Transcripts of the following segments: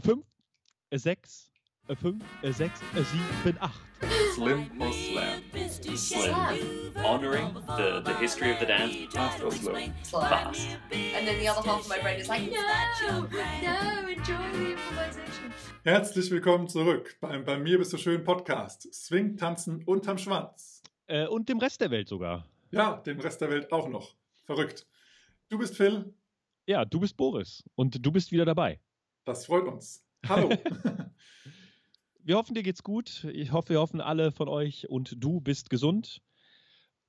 5, 6, 5, 6, 7, 8. Slim or slam? Slim. Honoring the, the history of the dance. Fast or slow? Fast. And then the other half of my brain is like, no, no, enjoy the improvisation. Herzlich willkommen zurück beim Bei mir bist du schön Podcast. Swing, tanzen unterm Schwanz. Äh, und dem Rest der Welt sogar. Ja, dem Rest der Welt auch noch. Verrückt. Du bist Phil, Ja, du bist Boris und du bist wieder dabei. Das freut uns. Hallo. Wir hoffen, dir geht's gut. Ich hoffe, wir hoffen alle von euch und du bist gesund.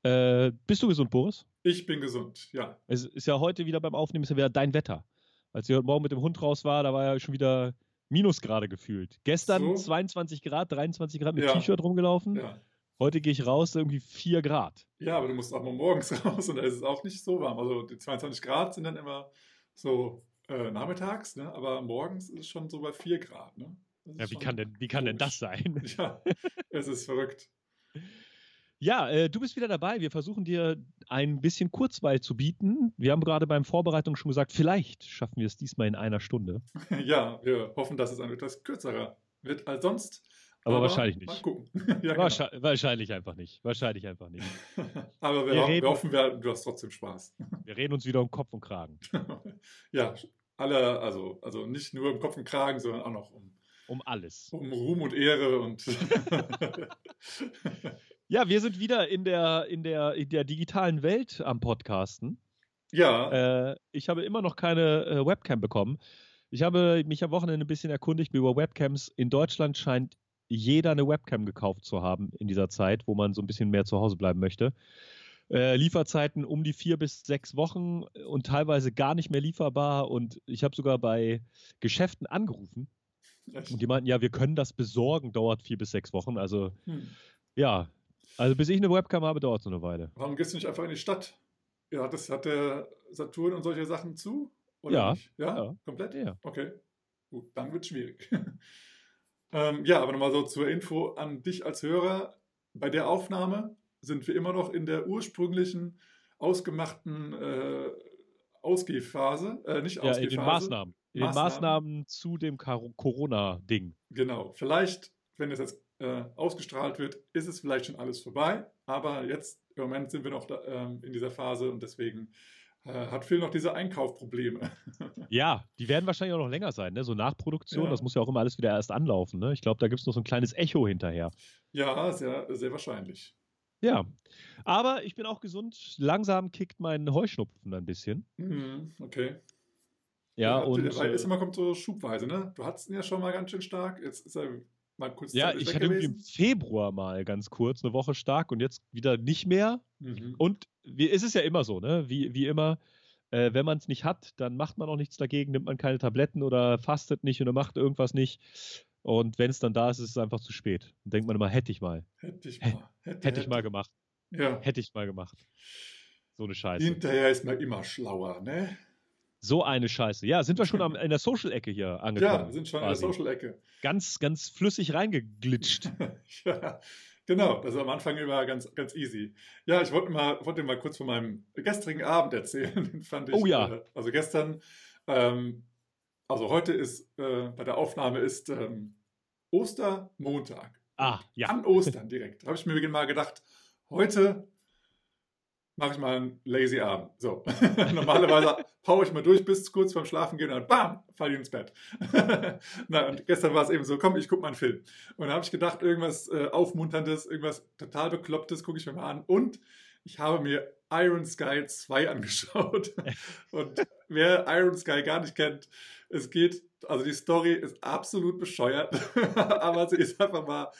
Äh, bist du gesund, Boris? ich bin gesund, ja. Es ist ja heute wieder beim Aufnehmen, ist ja wieder dein Wetter. Als ich heute Morgen mit dem Hund raus war, da war ja schon wieder Minusgrade gefühlt. Gestern So? 22 Grad, 23 Grad mit Ja. T-Shirt rumgelaufen. Ja. Heute gehe ich raus, irgendwie 4 Grad. ja, aber du musst auch mal morgens raus und da ist es auch nicht so warm. Also die 22 Grad sind dann immer so äh, nachmittags, ne? aber morgens ist es schon so bei 4 Grad. Ne? Ja, wie kann denn, wie kann denn das sein? Ja, es ist verrückt. Ja, äh, du bist wieder dabei. Wir versuchen dir ein bisschen Kurzweil zu bieten. Wir haben gerade beim Vorbereitung schon gesagt, vielleicht schaffen wir es diesmal in einer Stunde. Ja, wir hoffen, dass es ein etwas kürzerer wird als sonst. Aber wahrscheinlich nicht. Mal gucken. ja, genau. Wahrscheinlich, wahrscheinlich einfach nicht. Wahrscheinlich einfach nicht. Aber wir, Wir reden- wir hoffen, wir, du hast trotzdem Spaß. Wir reden uns wieder um Kopf und Kragen. ja, alle, also, also nicht nur im Kopf und Kragen, sondern auch noch um, Um alles. um Ruhm und Ehre und Ja, wir sind wieder in der, in der, in der digitalen Welt am Podcasten. ja, Äh, ich habe immer noch keine äh, Webcam bekommen. Ich habe mich am Wochenende ein bisschen erkundigt über Webcams. In Deutschland scheint jeder eine Webcam gekauft zu haben in dieser Zeit, wo man so ein bisschen mehr zu Hause bleiben möchte. Äh, Lieferzeiten um die vier bis sechs Wochen und teilweise gar nicht mehr lieferbar. Und ich habe sogar bei Geschäften angerufen echt. und die meinten, ja, wir können das besorgen, dauert vier bis sechs Wochen. Also Hm. ja, also bis ich eine Webcam habe, dauert es so eine Weile. Warum gehst du nicht einfach in die Stadt? Ja, das, hat der Saturn und solche Sachen zu? Oder Ja, Nicht? Ja, ja. komplett? Ja. Okay, gut, dann wird es schwierig. ähm, ja, aber nochmal so zur Info an dich als Hörer. Bei der Aufnahme sind wir immer noch in der ursprünglichen, ausgemachten äh, Ausgehphase. Äh, nicht Ja, in Ausgehphase. den Maßnahmen. In den Maßnahmen. Zu dem Corona-Ding. Genau. Vielleicht, wenn es jetzt äh, ausgestrahlt wird, ist es vielleicht schon alles vorbei. Aber jetzt im Moment sind wir noch da, ähm, in dieser Phase und deswegen äh, hat Phil noch diese Einkaufprobleme. Ja, die werden wahrscheinlich auch noch länger sein, ne? So Nachproduktion, Ja. das muss ja auch immer alles wieder erst anlaufen, ne? Ich glaube, da gibt es noch so ein kleines Echo hinterher. ja, sehr, sehr wahrscheinlich. Ja. Aber ich bin auch gesund. Langsam kickt mein Heuschnupfen ein bisschen. Mhm, okay. Ja, Ja, und. weil äh, es immer kommt so schubweise, ne? Du hattest ihn ja schon mal ganz schön stark. Jetzt ist er mal kurz ja, ich hatte irgendwie im gewesen. Februar mal ganz kurz eine Woche stark und jetzt wieder nicht mehr. Mhm. Und wie, es ist ja immer so, ne? Wie, wie immer, äh, wenn man es nicht hat, dann macht man auch nichts dagegen, nimmt man keine Tabletten oder fastet nicht oder macht irgendwas nicht. Und wenn es dann da ist, ist es einfach zu spät. Und denkt man immer, hätte ich mal. Hätte ich mal. Hätte, Hätte ich mal gemacht. Ja. Hätte ich mal gemacht. So eine Scheiße. Hinterher ist man immer schlauer, ne? So eine Scheiße. Ja, sind wir schon am, in der Social-Ecke hier angekommen. Ja, sind schon quasi. in der Social-Ecke. Ganz, ganz flüssig reingeglitscht. ja, genau. Das ist am Anfang immer ganz, ganz easy. Ja, ich wollte mal, wollte mal kurz von meinem gestrigen Abend erzählen. Den fand ich, Oh ja. Äh, also gestern, ähm, also heute ist, äh, bei der Aufnahme ist ähm, Ostermontag. Ah, ja. An Ostern direkt. Habe ich mir mal gedacht, heute mache ich mal einen lazy Abend. So. Normalerweise haue ich mal durch bis kurz vorm Schlafen gehen und dann bam, falle ich ins Bett. Na, und gestern war es eben so, komm, ich gucke mal einen Film. Und da habe ich gedacht, irgendwas äh, Aufmunterndes, irgendwas total Beklopptes gucke ich mir mal an. Und ich habe mir Iron Sky 2 angeschaut. und wer Iron Sky gar nicht kennt, es geht, also die Story ist absolut bescheuert, aber sie ist einfach mal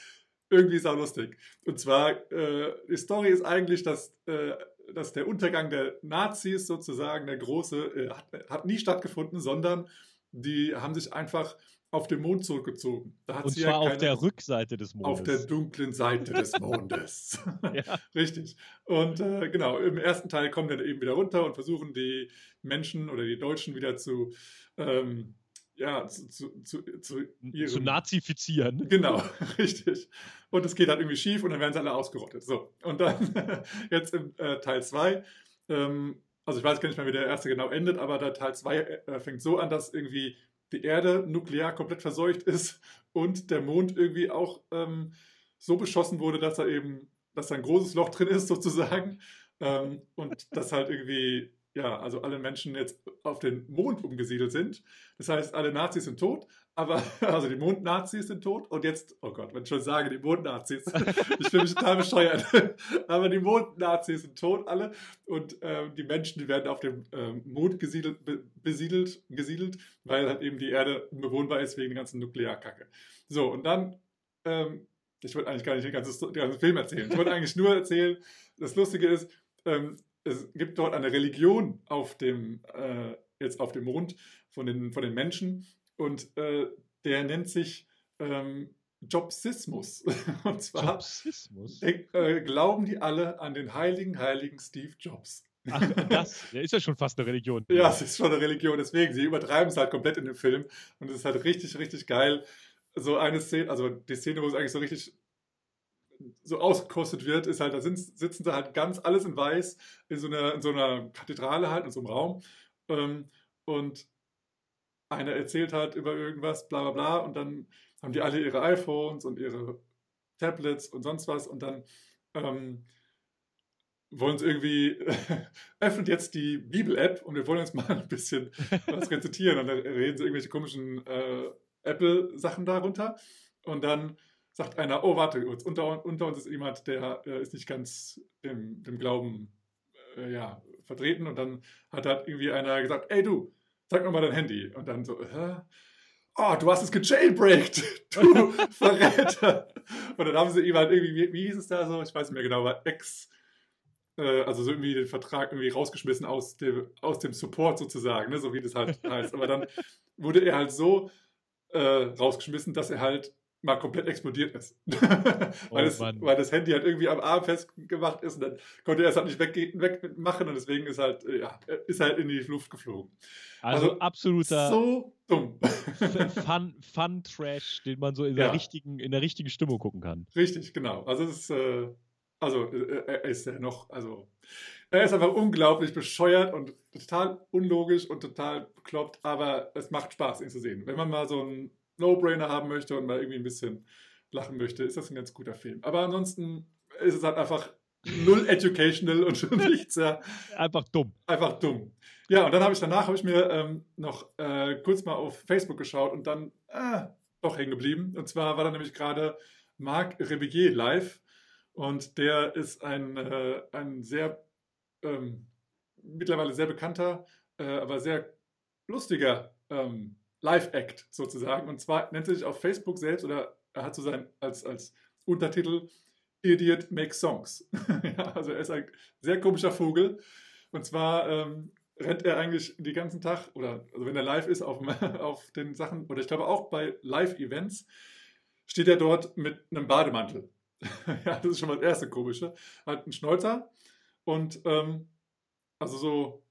irgendwie sau lustig. Und zwar, äh, die Story ist eigentlich, dass, äh, dass der Untergang der Nazis sozusagen, der große, äh, hat, hat nie stattgefunden, sondern die haben sich einfach auf den Mond zurückgezogen. Da hat Und sie zwar ja auf keine- der Rückseite des Mondes. auf der dunklen Seite des Mondes. Ja. Richtig. Und äh, genau, im ersten Teil kommen dann eben wieder runter und versuchen die Menschen oder die Deutschen wieder zu, ähm, ja, zu, zu, zu, zu ihrem... zu nazifizieren. Genau, richtig. Und es geht halt irgendwie schief und dann werden sie alle ausgerottet. So, und dann jetzt im äh, Teil 2, ähm, also ich weiß gar nicht mehr, wie der erste genau endet, aber der Teil 2 äh, fängt so an, dass irgendwie die Erde nuklear komplett verseucht ist und der Mond irgendwie auch ähm, so beschossen wurde, dass er eben, dass da ein großes Loch drin ist sozusagen ähm, und dass halt irgendwie ja, also alle Menschen jetzt auf den Mond umgesiedelt sind. Das heißt, alle Nazis sind tot, aber also die Mondnazis sind tot und jetzt, oh Gott, wenn ich schon sage, die Mondnazis, ich fühle mich total bescheuert, aber die Mondnazis sind tot alle und äh, die Menschen, die werden auf dem äh, Mond gesiedelt, be besiedelt, gesiedelt, weil halt eben die Erde unbewohnbar ist wegen der ganzen Nuklearkacke. So, und dann, ähm, ich wollte eigentlich gar nicht den ganzen, den ganzen Film erzählen, ich wollte eigentlich nur erzählen, das Lustige ist, ähm, es gibt dort eine Religion auf dem, äh, jetzt auf dem Mond von den, von den Menschen und äh, der nennt sich ähm, Jobsismus. Und zwar Jobsismus? Äh, glauben die alle an den heiligen, heiligen Steve Jobs. Ach, das der ist ja schon fast eine Religion. Ja, es ist schon eine Religion, deswegen, sie übertreiben es halt komplett in dem Film und es ist halt richtig, richtig geil. So eine Szene, also die Szene, wo es eigentlich so richtig so ausgekostet wird, ist halt, da sind, sitzen sie halt ganz alles in weiß in so einer, in so einer Kathedrale halt, in so einem Raum. Ähm, und einer erzählt halt über irgendwas, bla bla bla, und dann haben die alle ihre iPhones und ihre Tablets und sonst was und dann ähm, wollen sie irgendwie, öffnet jetzt die Bibel-App und wir wollen jetzt mal ein bisschen was rezitieren und dann reden sie irgendwelche komischen äh, Apple-Sachen darunter und dann sagt einer, oh, warte, unter, unter uns ist jemand, der äh, ist nicht ganz dem, dem Glauben äh, ja, vertreten. Und dann hat halt irgendwie einer gesagt, ey du, zeig mir mal dein Handy. Und dann so, Hä? oh, du hast es gejailbreakt, du Verräter. Und dann haben sie ihm halt irgendwie, wie, hieß es da so, ich weiß nicht mehr genau, war Ex, äh, also so irgendwie den Vertrag irgendwie rausgeschmissen aus dem, aus dem Support sozusagen, ne, so wie das halt heißt. Aber dann wurde er halt so äh, rausgeschmissen, dass er halt mal komplett explodiert ist. weil, Oh das, Mann. weil das Handy halt irgendwie am Arm festgemacht ist und dann konnte er es halt nicht wegmachen und deswegen ist halt, äh, ja, ist halt in die Luft geflogen. Also, also absoluter So dumm. Fun, Fun Trash, den man so in, Ja. der richtigen, in der richtigen Stimmung gucken kann. Richtig, genau. Also es ist, äh, also äh, er ist ja noch, also er ist einfach unglaublich bescheuert und total unlogisch und total bekloppt, aber es macht Spaß, ihn zu sehen. Wenn man mal so einen No-Brainer haben möchte und mal irgendwie ein bisschen lachen möchte, ist das ein ganz guter Film. Aber ansonsten ist es halt einfach null educational und schon nichts, ja. Einfach dumm. Einfach dumm. Ja, und dann habe ich danach habe ich mir ähm, noch äh, kurz mal auf Facebook geschaut und dann äh, doch hängen geblieben. Und zwar war da nämlich gerade Marc Rebillier live und der ist ein, äh, ein sehr ähm, mittlerweile sehr bekannter, äh, aber sehr lustiger ähm, Live-Act sozusagen. Und zwar nennt er sich auf Facebook selbst oder er hat so sein als, als Untertitel Idiot Makes Songs. ja, also er ist ein sehr komischer Vogel. Und zwar ähm, rennt er eigentlich den ganzen Tag, oder also wenn er live ist auf, auf den Sachen, oder ich glaube auch bei Live-Events, steht er dort mit einem Bademantel. ja, das ist schon mal das erste Komische. Hat einen Schnäuzer und ähm, also so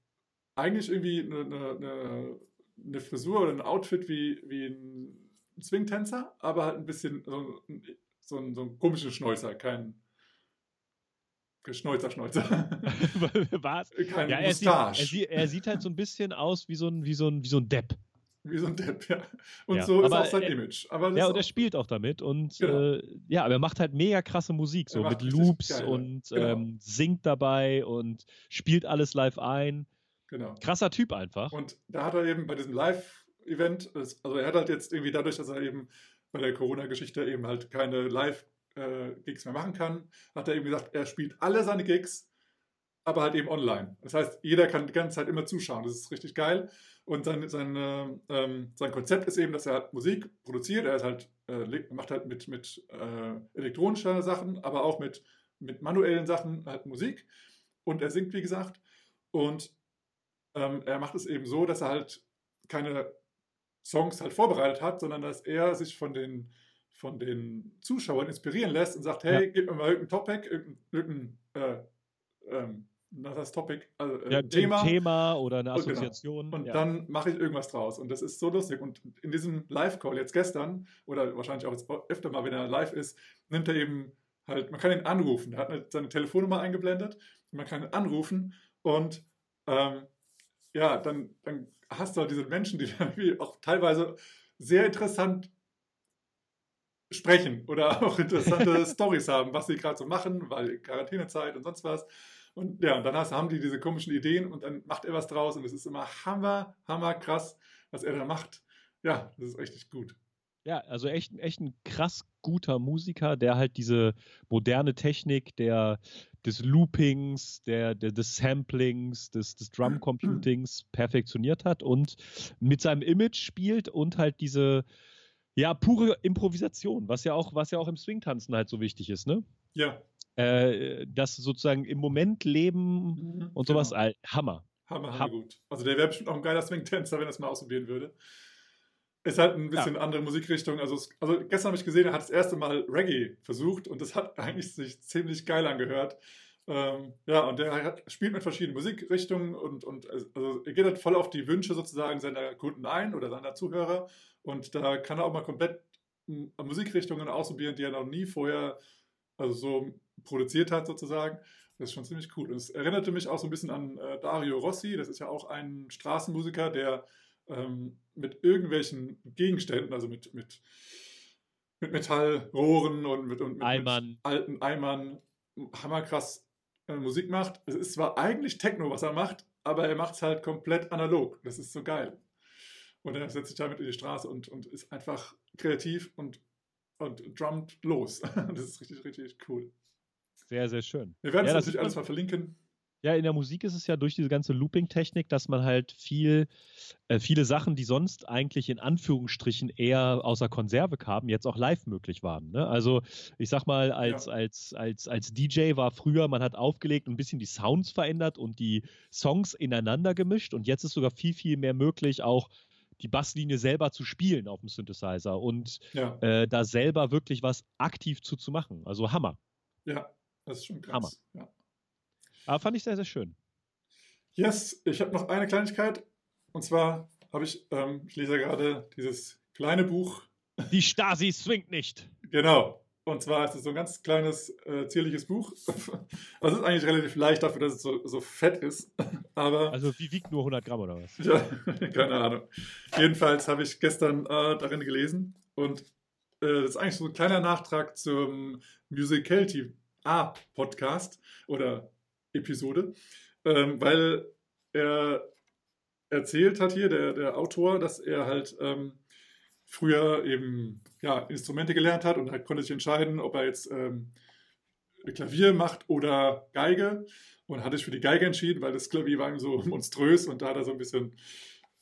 eigentlich irgendwie eine, eine, eine, eine Frisur oder ein Outfit wie, wie ein Swingtänzer, aber halt ein bisschen so, ein- so, ein, so einen komischen Schnäuzer, kein Geschnäuzer, Schnäuzer. Was? kein Ja, er sieht, er, sieht, er sieht halt so ein bisschen aus wie so ein, wie so ein, wie so ein Depp. Wie so ein Depp, ja. Und Ja, so ist auch sein er- Image. Ja, und er spielt auch damit und Genau. äh, ja, aber er macht halt mega krasse Musik, so mit Loops geile, und genau. ähm, singt dabei und spielt alles live ein. Genau. Krasser Typ einfach. Und da hat er eben bei diesem Live-Event, also er hat halt jetzt irgendwie dadurch, dass er eben bei der Corona-Geschichte eben halt keine Live-Gigs mehr machen kann, hat er eben gesagt, er spielt alle seine Gigs, aber halt eben online. Das heißt, jeder kann die ganze Zeit immer zuschauen. Das ist richtig geil. Und sein, sein, äh, ähm, sein Konzept ist eben, dass er halt Musik produziert. Er ist halt, äh, macht halt mit, mit äh, elektronischer Sachen, aber auch mit, mit manuellen Sachen halt Musik. Und er singt, wie gesagt. Und ähm, er macht es eben so, dass er halt keine Songs halt vorbereitet hat, sondern dass er sich von den, von den Zuschauern inspirieren lässt und sagt, hey, Ja. gib mir mal irgendein Topic, irgendein, irgendein äh, ähm, das Topic, also äh, ja, Thema. Thema oder eine Und genau. Assoziation. Und ja. dann mache ich irgendwas draus. Und das ist so lustig. Und in diesem Live-Call jetzt gestern, oder wahrscheinlich auch jetzt öfter mal, wenn er live ist, nimmt er eben halt, man kann ihn anrufen. Er hat eine, seine Telefonnummer eingeblendet. Man kann ihn anrufen und ähm, ja, dann, dann hast du halt diese Menschen, die dann irgendwie auch teilweise sehr interessant sprechen oder auch interessante Stories haben, was sie gerade so machen, weil Quarantänezeit und sonst was. Und ja, und dann hast, haben die diese komischen Ideen und dann macht er was draus und es ist immer hammer, hammer krass, was er da macht. Ja, das ist richtig gut. Ja, also echt, echt ein krass guter Musiker, der halt diese moderne Technik der, des Loopings, der, der, des Samplings, des, des Drum-Computings perfektioniert hat und mit seinem Image spielt und halt diese, ja, pure Improvisation, was ja auch, was ja auch im Swing-Tanzen halt so wichtig ist, ne? Ja. Äh, das sozusagen im Moment leben Mhm, und sowas, genau. all- Hammer. Hammer, hammer Ham- gut. Also der wäre bestimmt auch ein geiler Swing-Tänzer, wenn er es mal ausprobieren würde. Ist halt ein bisschen andere Musikrichtung. Also, es, also gestern habe ich gesehen, er hat das erste Mal Reggae versucht und das hat eigentlich sich ziemlich geil angehört. Ähm, ja, und der hat, spielt mit verschiedenen Musikrichtungen und, und also er geht halt voll auf die Wünsche sozusagen seiner Kunden ein oder seiner Zuhörer. Und da kann er auch mal komplett Musikrichtungen ausprobieren, die er noch nie vorher also so produziert hat sozusagen. Das ist schon ziemlich cool. Und es erinnerte mich auch so ein bisschen an äh, Dario Rossi. Das ist ja auch ein Straßenmusiker, der ähm, mit irgendwelchen Gegenständen, also mit, mit, mit Metallrohren und mit, und mit, Eimern. mit alten Eimern hammerkrass äh, Musik macht. Es ist zwar eigentlich Techno, was er macht, aber er macht es halt komplett analog. Das ist so geil. Und er setzt sich damit in die Straße und, und ist einfach kreativ und, und drummt los. Das ist richtig, richtig cool. Sehr, sehr schön. Wir werden Ja, es das natürlich alles mal verlinken. Ja, in der Musik ist es ja durch diese ganze Looping-Technik, dass man halt viel, äh, viele Sachen, die sonst eigentlich in Anführungsstrichen eher außer Konserve kamen, jetzt auch live möglich waren. Ne? Also ich sag mal, als, Ja. als, als, als DJ war früher, man hat aufgelegt und ein bisschen die Sounds verändert und die Songs ineinander gemischt und jetzt ist sogar viel, viel mehr möglich, auch die Basslinie selber zu spielen auf dem Synthesizer und Ja, äh, da selber wirklich was aktiv zu, zu machen. Also Hammer. ja, das ist schon krass. Hammer. Ja. Aber fand ich sehr, sehr schön. Yes, ich habe noch eine Kleinigkeit. Und zwar habe ich, ähm, ich lese ja gerade dieses kleine Buch. Die Stasi swingt nicht. Genau. Und zwar ist es so ein ganz kleines, äh, zierliches Buch. Also es ist eigentlich relativ leicht dafür, dass es so, so fett ist. Aber Also wie wiegt nur 100 Gramm oder was? Ja, keine Ahnung. Jedenfalls habe ich gestern äh, darin gelesen und äh, das ist eigentlich so ein kleiner Nachtrag zum Musicality A Podcast oder Episode, ähm, weil er erzählt hat hier, der, der Autor, dass er halt ähm, früher eben ja, Instrumente gelernt hat und halt konnte sich entscheiden, ob er jetzt ähm, Klavier macht oder Geige und hat sich für die Geige entschieden, weil das Klavier war ihm so monströs und da hat er so ein bisschen,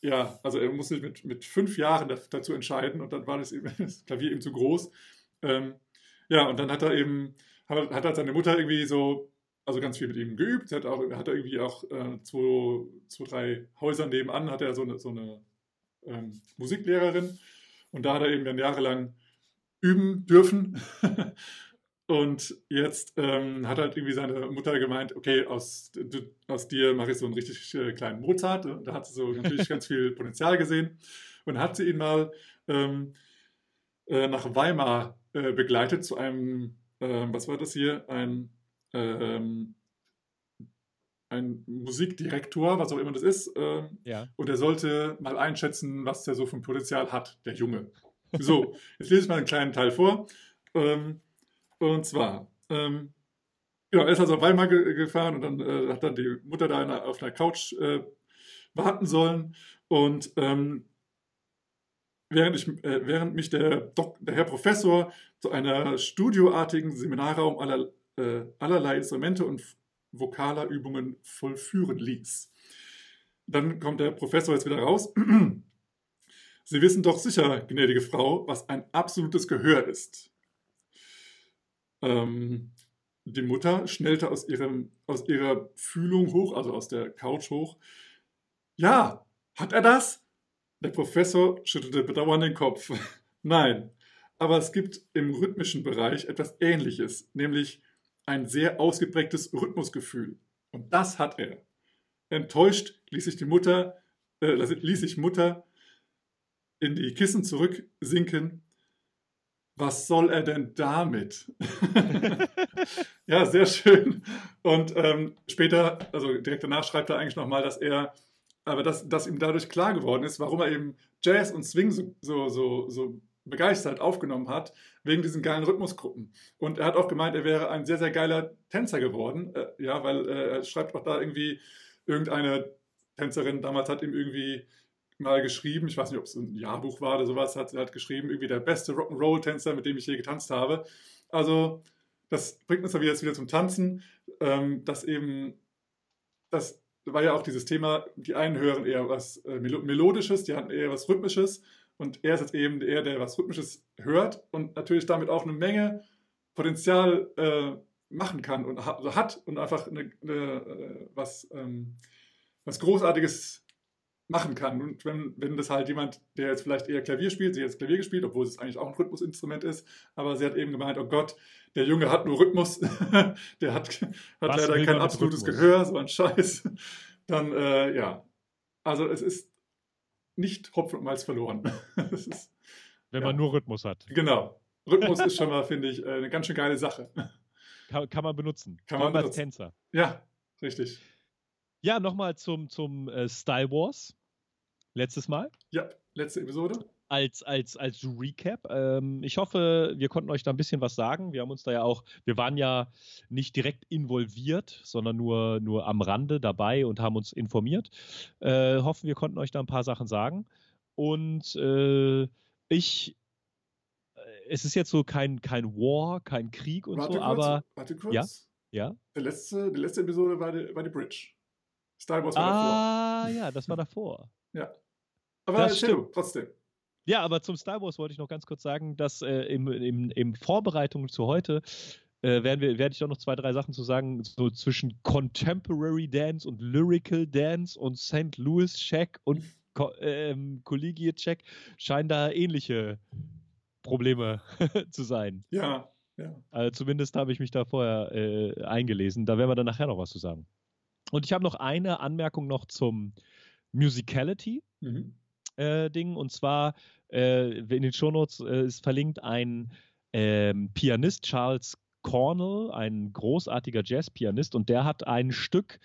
ja, also er musste sich mit, mit fünf Jahren da- dazu entscheiden und dann war das, eben, das Klavier eben zu groß. Ähm, ja, und dann hat er eben, hat, hat halt seine Mutter irgendwie so, also ganz viel mit ihm geübt. Hat, auch, hat irgendwie auch äh, zwei, zwei, drei Häuser nebenan, hat er so eine, so eine ähm, Musiklehrerin und da hat er eben dann jahrelang üben dürfen. Und jetzt ähm, hat halt irgendwie seine Mutter gemeint, okay, aus, du, aus dir mache ich so einen richtig äh, kleinen Mozart. Und da hat sie so natürlich ganz viel Potenzial gesehen. Und hat sie ihn mal ähm, äh, nach Weimar äh, begleitet zu einem, ähm, was war das hier, ein, ähm, ein Musikdirektor, was auch immer das ist. Ähm, Ja. und er sollte mal einschätzen, was der so für ein Potenzial hat, der Junge. So, jetzt lese ich mal einen kleinen Teil vor. Ähm, und zwar, ähm, genau, er ist also auf Weimar ge gefahren und dann äh, hat dann die Mutter da in der, auf einer Couch äh, warten sollen. Und ähm, während, ich, äh, während mich der, Dok der Herr Professor zu einer studioartigen Seminarraum aller, äh, allerlei Instrumente und vokaler Übungen vollführen ließ. Dann kommt der Professor jetzt wieder raus. Sie wissen doch sicher, gnädige Frau, was ein absolutes Gehör ist. Ähm, die Mutter schnellte aus, ihrem, aus ihrer Fühlung hoch, also aus der Couch hoch. Ja, hat er das? Der Professor schüttelte bedauernd den Kopf. Nein, aber es gibt im rhythmischen Bereich etwas Ähnliches, nämlich ein sehr ausgeprägtes Rhythmusgefühl. Und das hat er. Enttäuscht ließ sich die Mutter, äh, ließ sich Mutter in die Kissen zurücksinken. Was soll er denn damit? ja, sehr schön. Und ähm, später, also direkt danach schreibt er eigentlich nochmal, dass er aber dass, dass ihm dadurch klar geworden ist, warum er eben Jazz und Swing so, so, so, so begeistert aufgenommen hat, wegen diesen geilen Rhythmusgruppen. Und er hat auch gemeint, er wäre ein sehr, sehr geiler Tänzer geworden, äh, ja, weil äh, er schreibt auch da irgendwie, irgendeine Tänzerin damals hat ihm irgendwie mal geschrieben, ich weiß nicht, ob es ein Jahrbuch war oder sowas, hat, hat geschrieben, irgendwie der beste Rock'n'Roll-Tänzer, mit dem ich je getanzt habe. Also, das bringt uns dann wieder, wieder zum Tanzen, ähm, dass eben, das war ja auch dieses Thema, die einen hören eher was äh, Melodisches, die anderen eher was Rhythmisches und er ist jetzt eben eher der, der was Rhythmisches hört und natürlich damit auch eine Menge Potenzial äh, machen kann und also hat und einfach eine, eine, äh, was, ähm, was Großartiges machen kann. Und wenn, wenn das halt jemand, der jetzt vielleicht eher Klavier spielt, sie hat jetzt Klavier gespielt, obwohl es eigentlich auch ein Rhythmusinstrument ist, aber sie hat eben gemeint, oh Gott, der Junge hat nur Rhythmus, der hat, hat leider kein absolutes Rhythmus? Gehör, so ein Scheiß. Dann, äh, ja. Also es ist nicht Hopfen und Malz verloren. ist, wenn ja. man nur Rhythmus hat. Genau. Rhythmus ist schon mal, finde ich, äh, eine ganz schön geile Sache. Kann, kann man benutzen. Kann man als Tänzer. Ja, richtig. Ja, nochmal zum, zum äh, Style Wars. Letztes Mal. Ja, letzte Episode. Als, als, als Recap. Ähm, ich hoffe, wir konnten euch da ein bisschen was sagen. Wir haben uns da ja auch, wir waren ja nicht direkt involviert, sondern nur, nur am Rande dabei und haben uns informiert. Äh, hoffen, wir konnten euch da ein paar Sachen sagen. Und äh, ich es ist jetzt so kein, kein War, kein Krieg und warte so, kurz, aber. Warte kurz. Ja? Ja? Der letzte, die letzte Episode war die, war die Bridge. Star Wars war ah, davor. Ah, ja, das war davor. Ja. Aber das erzähl trotzdem. Ja, aber zum Star Wars wollte ich noch ganz kurz sagen, dass äh, im, im, im Vorbereitung zu heute äh, werden wir, werde ich auch noch zwei, drei Sachen zu sagen, so zwischen Contemporary Dance und Lyrical Dance und St. Louis Check und Co ähm, Collegiate Check scheinen da ähnliche Probleme zu sein. Ja, ja. Also zumindest habe ich mich da vorher äh, eingelesen. Da werden wir dann nachher noch was zu sagen. Und ich habe noch eine Anmerkung noch zum Musicality. Mhm. Äh, Ding und zwar äh, in den Shownotes äh, ist verlinkt ein ähm, Pianist Charles Cornell, ein großartiger Jazzpianist und der hat ein Stück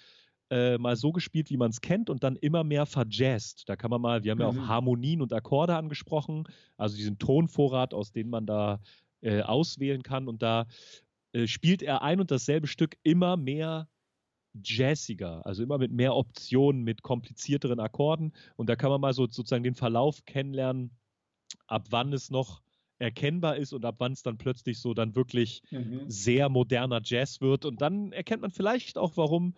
äh, mal so gespielt, wie man es kennt und dann immer mehr verjazzt. Da kann man mal, wir haben mhm. ja auch mhm. Harmonien und Akkorde angesprochen, also diesen Tonvorrat, aus dem man da äh, auswählen kann und da äh, spielt er ein und dasselbe Stück immer mehr jazziger, also immer mit mehr Optionen, mit komplizierteren Akkorden und da kann man mal so sozusagen den Verlauf kennenlernen, ab wann es noch erkennbar ist und ab wann es dann plötzlich so dann wirklich mhm. sehr moderner Jazz wird und dann erkennt man vielleicht auch, warum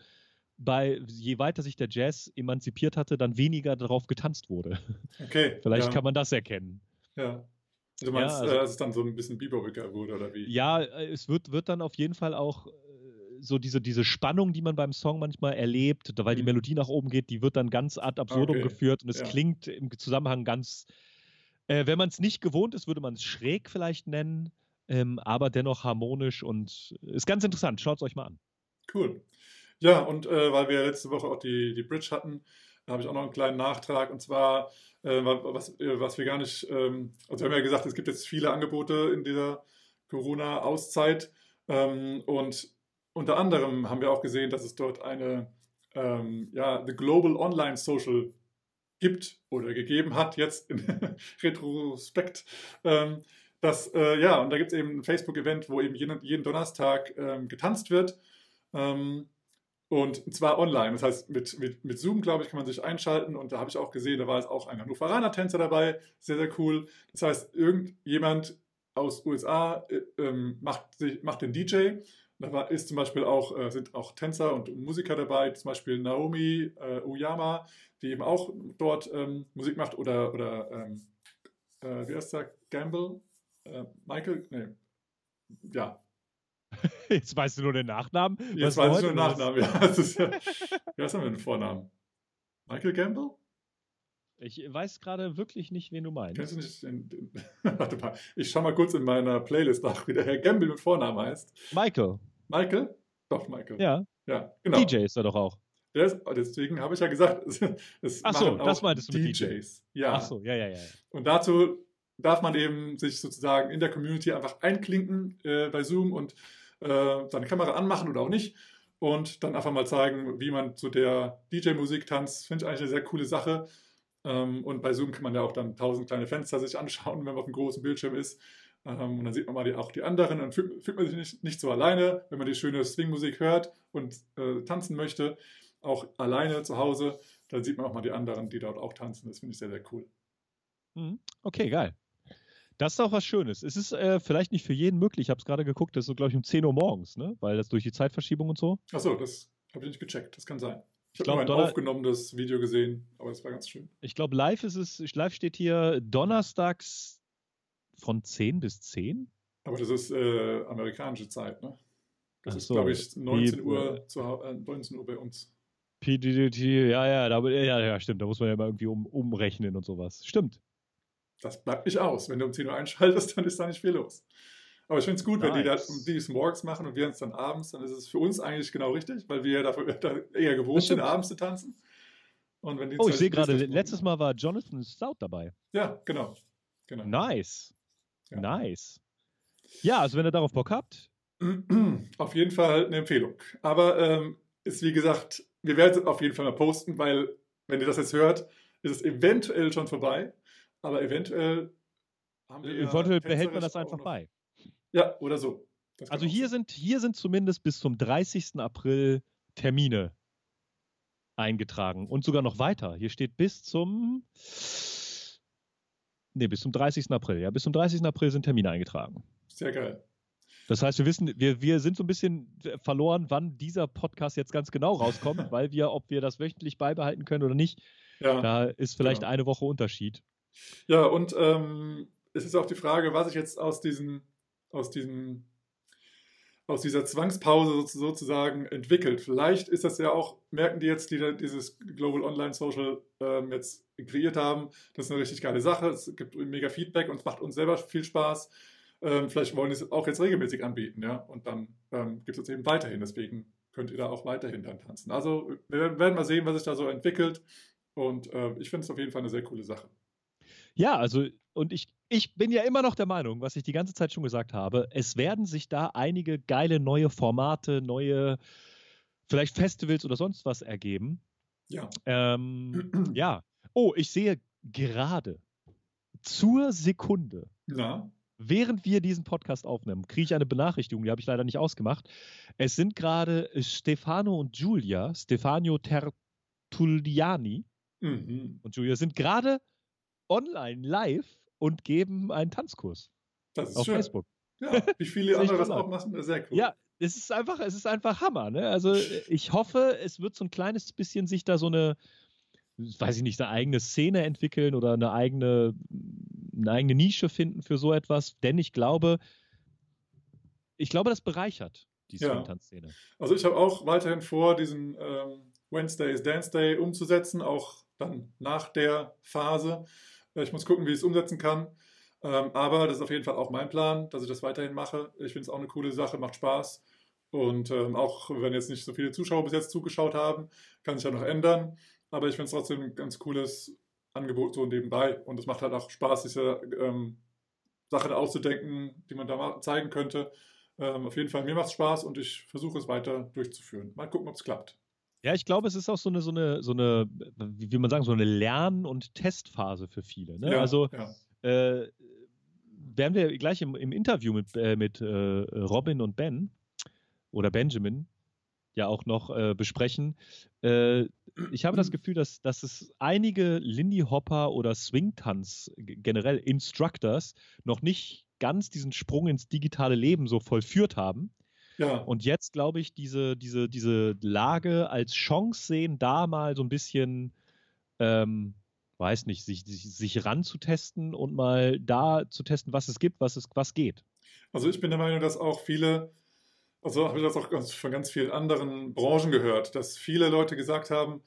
bei, je weiter sich der Jazz emanzipiert hatte, dann weniger darauf getanzt wurde. Okay. Vielleicht ja. kann man das erkennen. Ja. Du meinst, ja, also, dass es dann so ein bisschen Bieberwicker wurde, oder wie? Ja, äh, es wird, wird dann auf jeden Fall auch so diese, diese Spannung, die man beim Song manchmal erlebt, weil die mhm. Melodie nach oben geht, die wird dann ganz ad absurdum okay. geführt und es ja. klingt im Zusammenhang ganz, äh, wenn man es nicht gewohnt ist, würde man es schräg vielleicht nennen, ähm, aber dennoch harmonisch und ist ganz interessant. Schaut es euch mal an. Cool. Ja, und äh, weil wir letzte Woche auch die, die Bridge hatten, da habe ich auch noch einen kleinen Nachtrag. Und zwar, äh, was, äh, was wir gar nicht, ähm, also wir haben ja gesagt, es gibt jetzt viele Angebote in dieser Corona-Auszeit. Ähm, und unter anderem haben wir auch gesehen, dass es dort eine, ähm, ja, The Global Online Social gibt oder gegeben hat, jetzt in Retrospekt. Ähm, das, äh, ja, und da gibt es eben ein Facebook-Event, wo eben jeden, jeden Donnerstag ähm, getanzt wird. Ähm, und zwar online. Das heißt, mit, mit, mit Zoom, glaube ich, kann man sich einschalten. Und da habe ich auch gesehen, da war jetzt auch ein Hannoveraner Tänzer dabei. Sehr, sehr cool. Das heißt, irgendjemand aus USA äh, ähm, macht, sich, macht den DJ. Da ist zum Beispiel auch, äh, sind auch Tänzer und Musiker dabei, zum Beispiel Naomi äh, Uyama, die eben auch dort ähm, Musik macht, oder, oder ähm, äh, wie heißt der? Gamble? Äh, Michael? Nee. Ja, Jetzt weißt du nur den Nachnamen. Jetzt weiß ich nur den Nachnamen, ja. Das ist ja wie heißt er mit dem Vornamen? Michael Gamble? Ich weiß gerade wirklich nicht, wen du meinst. Kennst du nicht den, den, Warte mal, ich schau mal kurz in meiner Playlist nach, wie der Herr Gamble mit Vornamen heißt. Michael. Michael? Doch, Michael. Ja. Ja, genau. DJ ist er doch auch. Ist, deswegen habe ich ja gesagt, es Ach so, das meintest du mit DJs. DJ. Ja. Ach so, ja, ja, ja. Und dazu darf man eben sich sozusagen in der Community einfach einklinken äh, bei Zoom und äh, seine Kamera anmachen oder auch nicht. und dann einfach mal zeigen, wie man zu der DJ-Musik tanzt. Finde ich eigentlich eine sehr coole Sache. Ähm, und bei Zoom kann man ja auch dann tausend kleine Fenster sich anschauen, wenn man auf einem großen Bildschirm ist. Und dann sieht man mal die, auch die anderen und fühlt, fühlt man sich nicht, nicht so alleine, wenn man die schöne Swing-Musik hört und äh, tanzen möchte. Auch alleine zu Hause, dann sieht man auch mal die anderen, die dort auch tanzen. Das finde ich sehr, sehr cool. Mhm. Okay, geil. Das ist auch was Schönes. Es ist äh, vielleicht nicht für jeden möglich. Ich habe es gerade geguckt, das ist so, glaube ich, um 10 Uhr morgens, ne? Weil das durch die Zeitverschiebung und so. Achso, das habe ich nicht gecheckt. Das kann sein. Ich, Ich habe ein Donner- aufgenommenes Video gesehen, aber es war ganz schön. Ich glaube, live ist es, live steht hier donnerstags von 10 bis 10. Aber das ist äh, amerikanische Zeit, ne? Das Ach ist, so. glaube ich, 19 Wie, Uhr, zu, äh, 19 Uhr bei uns. PDDT, ja, ja, da, ja, ja, stimmt. Da muss man ja mal irgendwie um, umrechnen und sowas. Stimmt. Das bleibt nicht aus. Wenn du um 10 Uhr einschaltest, dann ist da nicht viel los. Aber ich finde es gut, wenn die, Nice. das, die es morgens machen und wir uns dann abends, dann ist es für uns eigentlich genau richtig, weil wir ja dafür da eher gewohnt sind, abends zu tanzen. Oh, ich sehe gerade, letztes Mal war Jonathan Stout dabei. Ja, genau. genau. Nice. Ja. Nice. Ja, also wenn ihr darauf Bock habt, Auf jeden Fall eine Empfehlung. Aber ähm, ist wie gesagt, wir werden es auf jeden Fall mal posten, weil, wenn ihr das jetzt hört, ist es eventuell schon vorbei. Aber eventuell haben wir. eventuell behält man das einfach bei. Ja, oder so. Also hier sein. sind, hier sind zumindest bis zum 30. April Termine eingetragen und sogar noch weiter. Hier steht bis zum Nee, bis zum 30. April. Ja, bis zum 30. April sind Termine eingetragen. Sehr geil. Das heißt, wir wissen, wir, wir sind so ein bisschen verloren, wann dieser Podcast jetzt ganz genau rauskommt, weil wir, ob wir das wöchentlich beibehalten können oder nicht, Ja, da ist vielleicht Genau. eine Woche Unterschied. ja und ähm, es ist auch die Frage, was ich jetzt aus diesen, aus diesen, aus dieser Zwangspause sozu- sozusagen entwickelt. Vielleicht ist das ja auch, merken die jetzt, die dieses Global Online Social ähm, jetzt kreiert haben, das ist eine richtig geile Sache. Es gibt mega Feedback und es macht uns selber viel Spaß. Ähm, vielleicht wollen die es auch jetzt regelmäßig anbieten, ja. Und dann ähm, gibt es es eben weiterhin. Deswegen könnt ihr da auch weiterhin dann tanzen. Also wir werden- mal sehen, was sich da so entwickelt. Und ähm, ich finde es auf jeden Fall eine sehr coole Sache. Ja, also, und ich, ich bin ja immer noch der Meinung, was ich die ganze Zeit schon gesagt habe, es werden sich da einige geile neue Formate, neue, vielleicht Festivals oder sonst was ergeben. Ja. Ähm, ja. Oh, ich sehe gerade zur Sekunde, Na, während wir diesen Podcast aufnehmen, kriege ich eine Benachrichtigung, die habe ich leider nicht ausgemacht. Es sind gerade Stefano und Giulia, Stefano Tertulliani mhm. und Julia sind gerade online live und geben einen Tanzkurs das ist auf schön. Facebook. Ja, wie viele andere das auch machen, sehr cool. Ja, es ist einfach, es ist einfach Hammer. Ne? Also äh, ich hoffe, es wird so ein kleines bisschen sich da so eine, weiß ich nicht, eine eigene Szene entwickeln oder eine eigene, eine eigene Nische finden für so etwas. Denn ich glaube, ich glaube, das bereichert die Ja. Swing-Tanzszene. Also ich habe auch weiterhin vor, diesen ähm, Wednesday is Dance Day umzusetzen, auch dann nach der Phase. Ich muss gucken, wie ich es umsetzen kann. Ähm, aber das ist auf jeden Fall auch mein Plan, dass ich das weiterhin mache. Ich finde es auch eine coole Sache, macht Spaß. Und ähm, auch wenn jetzt nicht so viele Zuschauer bis jetzt zugeschaut haben, kann sich ja noch ändern. Aber ich finde es trotzdem ein ganz cooles Angebot so nebenbei. Und es macht halt auch Spaß, diese ähm, Sachen auszudenken, die man da mal zeigen könnte. Ähm, auf jeden Fall, mir macht es Spaß und ich versuche es weiter durchzuführen. Mal gucken, ob es klappt. Ja, ich glaube, es ist auch so eine, so eine, so eine, wie man sagen, so eine Lern- und Testphase für viele. Ne? Ja, also ja. äh, werden wir gleich im, im Interview mit, äh, mit äh, Robin und Ben oder Benjamin ja auch noch äh, besprechen. Äh, ich habe das Gefühl, dass, dass es einige Lindy Hopper oder Swing-Tanz generell Instructors noch nicht ganz diesen Sprung ins digitale Leben so vollführt haben. Ja. Und jetzt, glaube ich, diese, diese, diese Lage als Chance sehen, da mal so ein bisschen, ähm, weiß nicht, sich, sich, sich ranzutesten und mal da zu testen, was es gibt, was es, was geht. Also ich bin der Meinung, dass auch viele, also habe ich das auch von ganz vielen anderen Branchen gehört, dass viele Leute gesagt haben,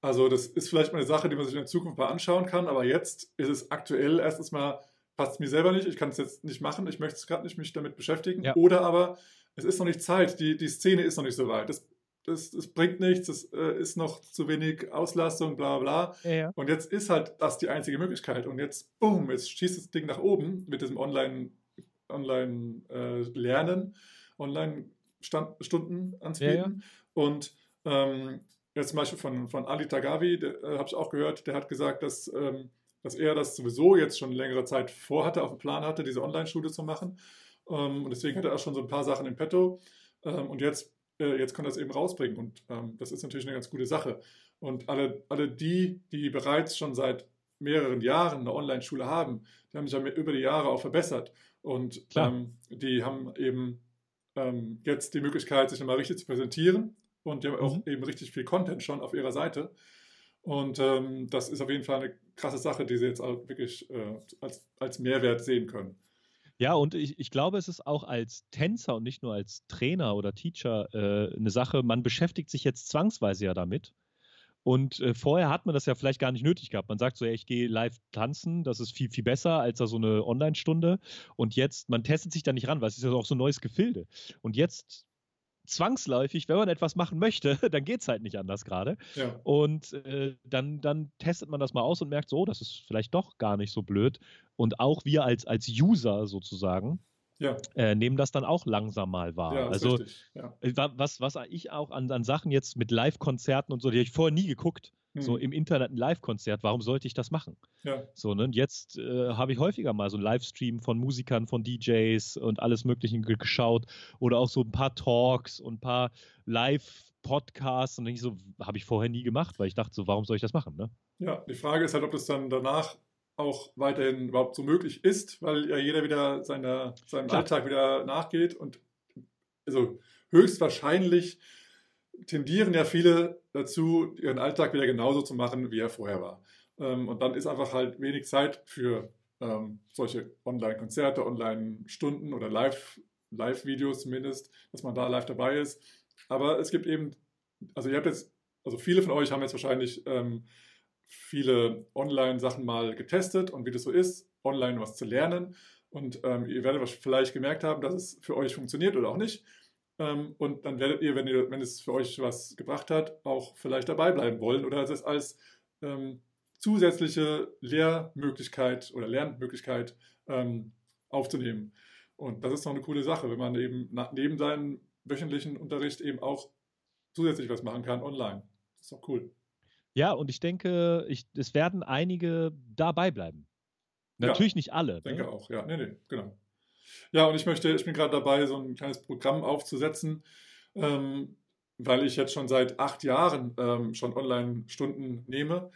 also das ist vielleicht mal eine Sache, die man sich in der Zukunft mal anschauen kann, aber jetzt ist es aktuell erstens mal, passt mir selber nicht, ich kann es jetzt nicht machen, ich möchte es gerade nicht mich damit beschäftigen. Ja. Oder aber es ist noch nicht Zeit, die, die Szene ist noch nicht so weit. Das, das, das bringt nichts, es äh, ist noch zu wenig Auslastung, bla bla. Ja, Und jetzt ist halt das die einzige Möglichkeit. Und jetzt, boom, jetzt schießt das Ding nach oben mit diesem Online, Online äh, Lernen, Online Stunden anzubieten. Und ähm, jetzt zum Beispiel von, von Ali Tagavi, äh, habe ich auch gehört, der hat gesagt, dass, ähm, dass er das sowieso jetzt schon längere Zeit vorhatte, auf dem Plan hatte, diese Online-Schule zu machen. Ähm, und deswegen hat er auch schon so ein paar Sachen im Petto. Ähm, und jetzt, äh, jetzt kann er es eben rausbringen. Und ähm, das ist natürlich eine ganz gute Sache. Und alle, alle die, die bereits schon seit mehreren Jahren eine Online-Schule haben, die haben sich ja über die Jahre auch verbessert. Und ähm, die haben eben ähm, jetzt die Möglichkeit, sich nochmal richtig zu präsentieren. Und die haben mhm. auch eben richtig viel Content schon auf ihrer Seite. Und ähm, das ist auf jeden Fall eine krasse Sache, die sie jetzt auch wirklich äh, als, als Mehrwert sehen können. Ja, und ich, ich glaube, es ist auch als Tänzer und nicht nur als Trainer oder Teacher äh, eine Sache, man beschäftigt sich jetzt zwangsweise ja damit. Und äh, vorher hat man das ja vielleicht gar nicht nötig gehabt. Man sagt so, ja, ich gehe live tanzen, das ist viel, viel besser als da so eine Online-Stunde. Und jetzt, man testet sich da nicht ran, weil es ist ja auch so ein neues Gefilde. Und jetzt zwangsläufig, wenn man etwas machen möchte, dann geht es halt nicht anders gerade. Ja. Und äh, dann, dann testet man das mal aus und merkt so, oh, das ist vielleicht doch gar nicht so blöd. Und auch wir als, als User sozusagen ja. äh, nehmen das dann auch langsam mal wahr. Ja, also ja. Äh, was, was ich auch an, an Sachen jetzt mit Live-Konzerten und so, die habe ich vorher nie geguckt. Mhm. So im Internet ein Live-Konzert, warum sollte ich das machen? Ja. So, ne? Und jetzt äh, habe ich häufiger mal so einen Livestream von Musikern, von DJs und alles Mögliche geschaut oder auch so ein paar Talks und ein paar Live-Podcasts und ich so, habe ich vorher nie gemacht, weil ich dachte so, warum soll ich das machen? Ne? Ja, die Frage ist halt, ob das dann danach auch weiterhin überhaupt so möglich ist, weil ja jeder wieder seiner, seinem Klar. Alltag wieder nachgeht und also höchstwahrscheinlich tendieren ja viele dazu, ihren Alltag wieder genauso zu machen, wie er vorher war. Ähm, und dann ist einfach halt wenig Zeit für ähm, solche Online-Konzerte, Online-Stunden oder Live-Videos zumindest, dass man da live dabei ist. Aber es gibt eben, also ihr habt jetzt, also viele von euch haben jetzt wahrscheinlich ähm, viele Online-Sachen mal getestet und wie das so ist, online was zu lernen. Und ihr werdet vielleicht gemerkt haben, dass es für euch funktioniert oder auch nicht. Ähm, und dann werdet ihr wenn, ihr, wenn es für euch was gebracht hat, auch vielleicht dabei bleiben wollen oder es als ähm, zusätzliche Lehrmöglichkeit oder Lernmöglichkeit ähm, aufzunehmen. Und das ist doch eine coole Sache, wenn man eben nach, neben seinem wöchentlichen Unterricht eben auch zusätzlich was machen kann online. Das ist doch cool. Ja, und ich denke, ich, es werden einige dabei bleiben. Natürlich ja, nicht alle. Ich denke ne? auch, ja. Nee, nee, genau. Ja, und ich möchte, ich bin gerade dabei, so ein kleines Programm aufzusetzen, ähm, weil ich jetzt schon seit acht Jahren ähm, schon Online-Stunden nehme.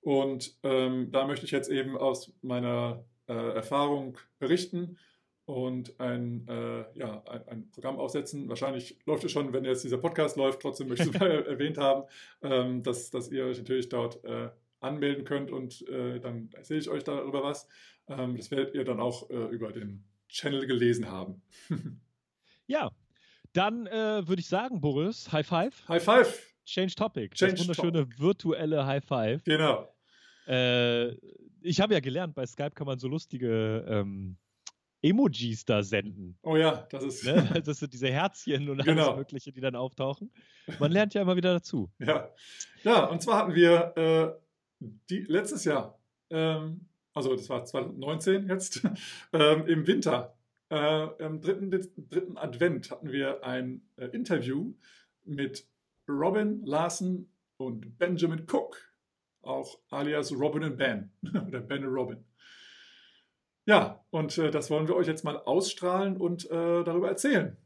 Und ähm, da möchte ich jetzt eben aus meiner äh, Erfahrung berichten und ein, äh, ja, ein, ein, Programm aufsetzen. Wahrscheinlich läuft es schon, wenn jetzt dieser Podcast läuft. Trotzdem möchte ich es erwähnt haben, ähm, dass, dass ihr euch natürlich dort äh, anmelden könnt und äh, dann erzähle ich euch darüber was. Ähm, das werdet ihr dann auch äh, über den Channel gelesen haben. ja, dann äh, würde ich sagen, Boris, High Five. High Five. Change Topic. Change das wunderschöne top. virtuelle High Five. Genau. Äh, ich habe ja gelernt, bei Skype kann man so lustige ähm, Emojis da senden. Oh ja, das ist. Ne? Das sind diese Herzchen und genau. alles Mögliche, die dann auftauchen. Man lernt ja immer wieder dazu. Ja, ja und zwar hatten wir äh, die, letztes Jahr, ähm, also das war 2019 jetzt, ähm, im Winter, äh, am dritten, dritten Advent hatten wir ein äh, Interview mit Robin Larson und Benjamin Cook, auch alias Robin und Ben oder Ben und Robin. Ja, und äh, das wollen wir euch jetzt mal ausstrahlen und äh, darüber erzählen.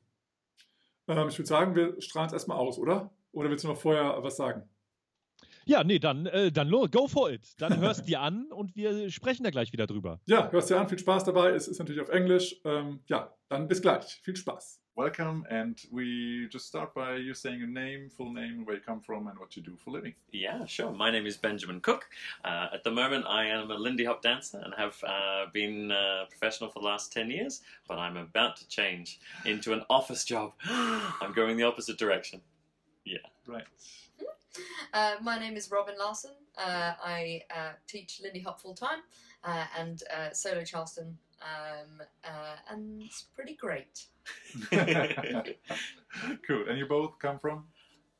Ähm, ich würde sagen, wir strahlen es erstmal aus, oder? Oder willst du noch vorher was sagen? Ja, nee, dann, äh, dann go for it. Dann hörst dir an und wir sprechen da gleich wieder drüber. Ja, hörst dir an, viel Spaß dabei. Es ist natürlich auf Englisch. Ähm, ja, dann bis gleich. Viel Spaß. welcome. And we just start by you saying your name, full name, where you come from, and what you do for living. Yeah, sure. My name is Benjamin Cook. Uh, at the moment, I am a Lindy Hop dancer and have uh, been uh, professional for the last 10 years, but I'm about to change into an office job. I'm going the opposite direction. Yeah. Right. Uh, my name is Robin Larson. Uh, I uh, teach Lindy Hop full time and solo Charleston um, uh, and it's pretty great. cool. And you both come from?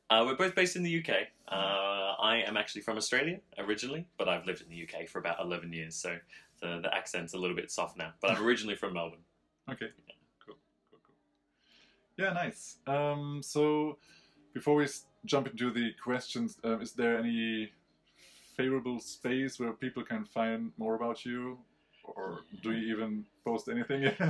Uh, we're both based in the UK. Uh, I am actually from Australia originally, but I've lived in the UK for about 11 years, so the, the accent's a little bit soft now. But I'm originally from Melbourne. Okay. Yeah. Cool. Cool. Cool. Yeah. Nice. Um, so before we s- jump into the questions, um, is there any favorable space where people can find more about you, or do you even post anything?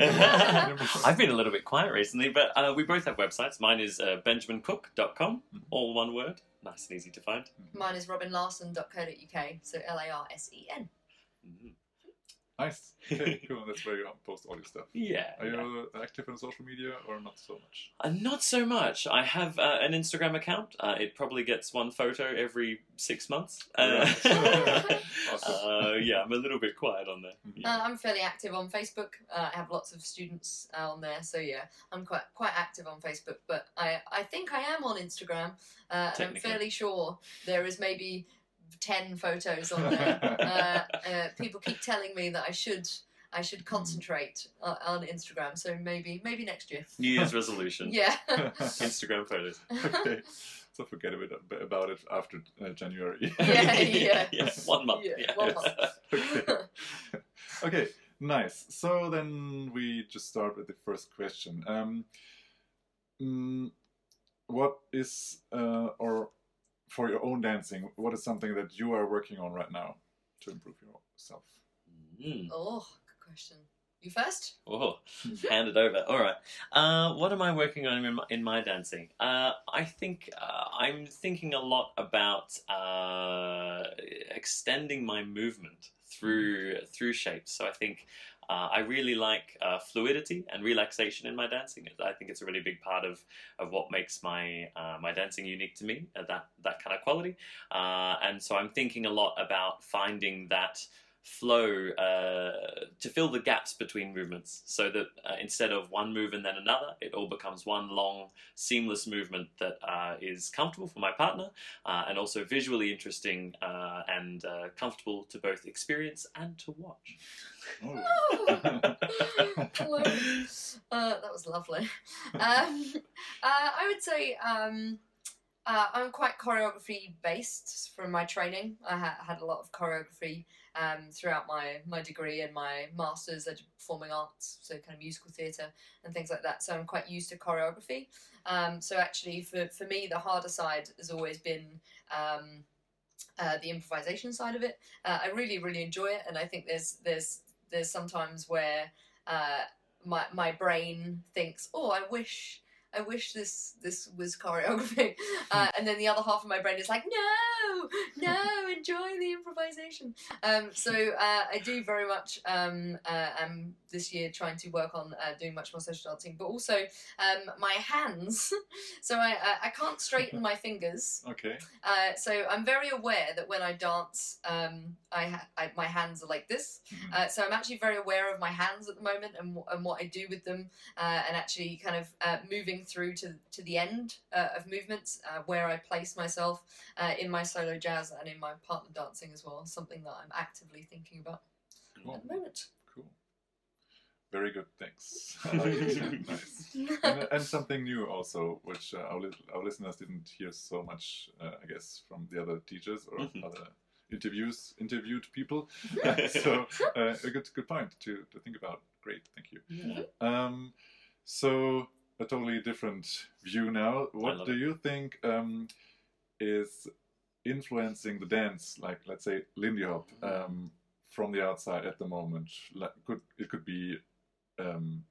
I've been a little bit quiet recently, but uh, we both have websites. Mine is uh, benjamincook.com, all one word, nice and easy to find. Mine is robinlarson.co.uk, so L A R S E N. Mhm. Nice. Okay, cool. That's where you post all your stuff. Yeah. Are you uh, active on social media or not so much? Uh, not so much. I have uh, an Instagram account. Uh, it probably gets one photo every six months. Uh, Right. Awesome. uh, yeah, I'm a little bit quiet on there. Yeah. Uh, I'm fairly active on Facebook. Uh, I have lots of students uh, on there, so yeah, I'm quite quite active on Facebook. But I I think I am on Instagram. Uh, and I'm fairly sure there is maybe ten photos on there. uh, uh, people keep telling me that I should I should concentrate uh, on Instagram. So maybe maybe next year. New Year's resolution. Yeah. Instagram photos. okay. So forget a bit ab- about it after uh, January. Yeah, yeah. yeah. One month. Yeah, Yeah. one month. okay. okay, nice. So then we just start with the first question. Um, mm, what is, uh, or for your own dancing, what is something that you are working on right now to improve yourself? Mm. oh, good question. You first? Oh, hand it over. All right. Uh, what am I working on in my, in my dancing? Uh, I think uh, I'm thinking a lot about uh, extending my movement through through shapes. So I think uh, I really like uh, fluidity and relaxation in my dancing. I think it's a really big part of, of what makes my uh, my dancing unique to me. Uh, that that kind of quality. Uh, and so I'm thinking a lot about finding that flow uh, to fill the gaps between movements so that uh, instead of one move and then another, it all becomes one long, seamless movement that uh, is comfortable for my partner uh, and also visually interesting uh, and uh, comfortable to both experience and to watch. Oh. That was lovely. Um, I would say um, I'm quite choreography based from my training. I ha- had a lot of choreography um, throughout my, my degree and my masters. Did performing arts, so kind of musical theatre and things like that. So I'm quite used to choreography. Um, so actually, for, for me, the harder side has always been. Um, uh, the improvisation side of it, uh, I really, really enjoy it, and I think there's there's there's sometimes where uh, my my brain thinks, "Oh, I wish I wish this this was choreography," uh, and then the other half of my brain is like, "No, no, enjoy the improvisation." Um, so uh, I do very much. Um, uh, am this year trying to work on uh, doing much more social dancing, but also um, my hands. so I, I I can't straighten my fingers. okay. Uh, so I'm very aware that when I dance, um, I, ha- I my hands are like this. Mhm. Uh, so I'm actually very aware of my hands at the moment and, and what I do with them, uh, and actually kind of uh, moving through to to the end uh, of movements uh, where I place myself uh, in my solo jazz and in my partner dancing as well. Something that I'm actively thinking about Cool. at the moment. Cool. Very good. Thanks. I like it. nice. and, and something new also, which uh, our, lis- our listeners didn't hear so much, uh, I guess, from the other teachers or Mhm. other interviews, interviewed people. so uh, a good, good point to, to think about. Great, thank you. Yeah. Um, so a totally different view now. What do it. you think um, is influencing the dance? Like, let's say, Lindy Hop um, from the outside at the moment. Like, could it could be um,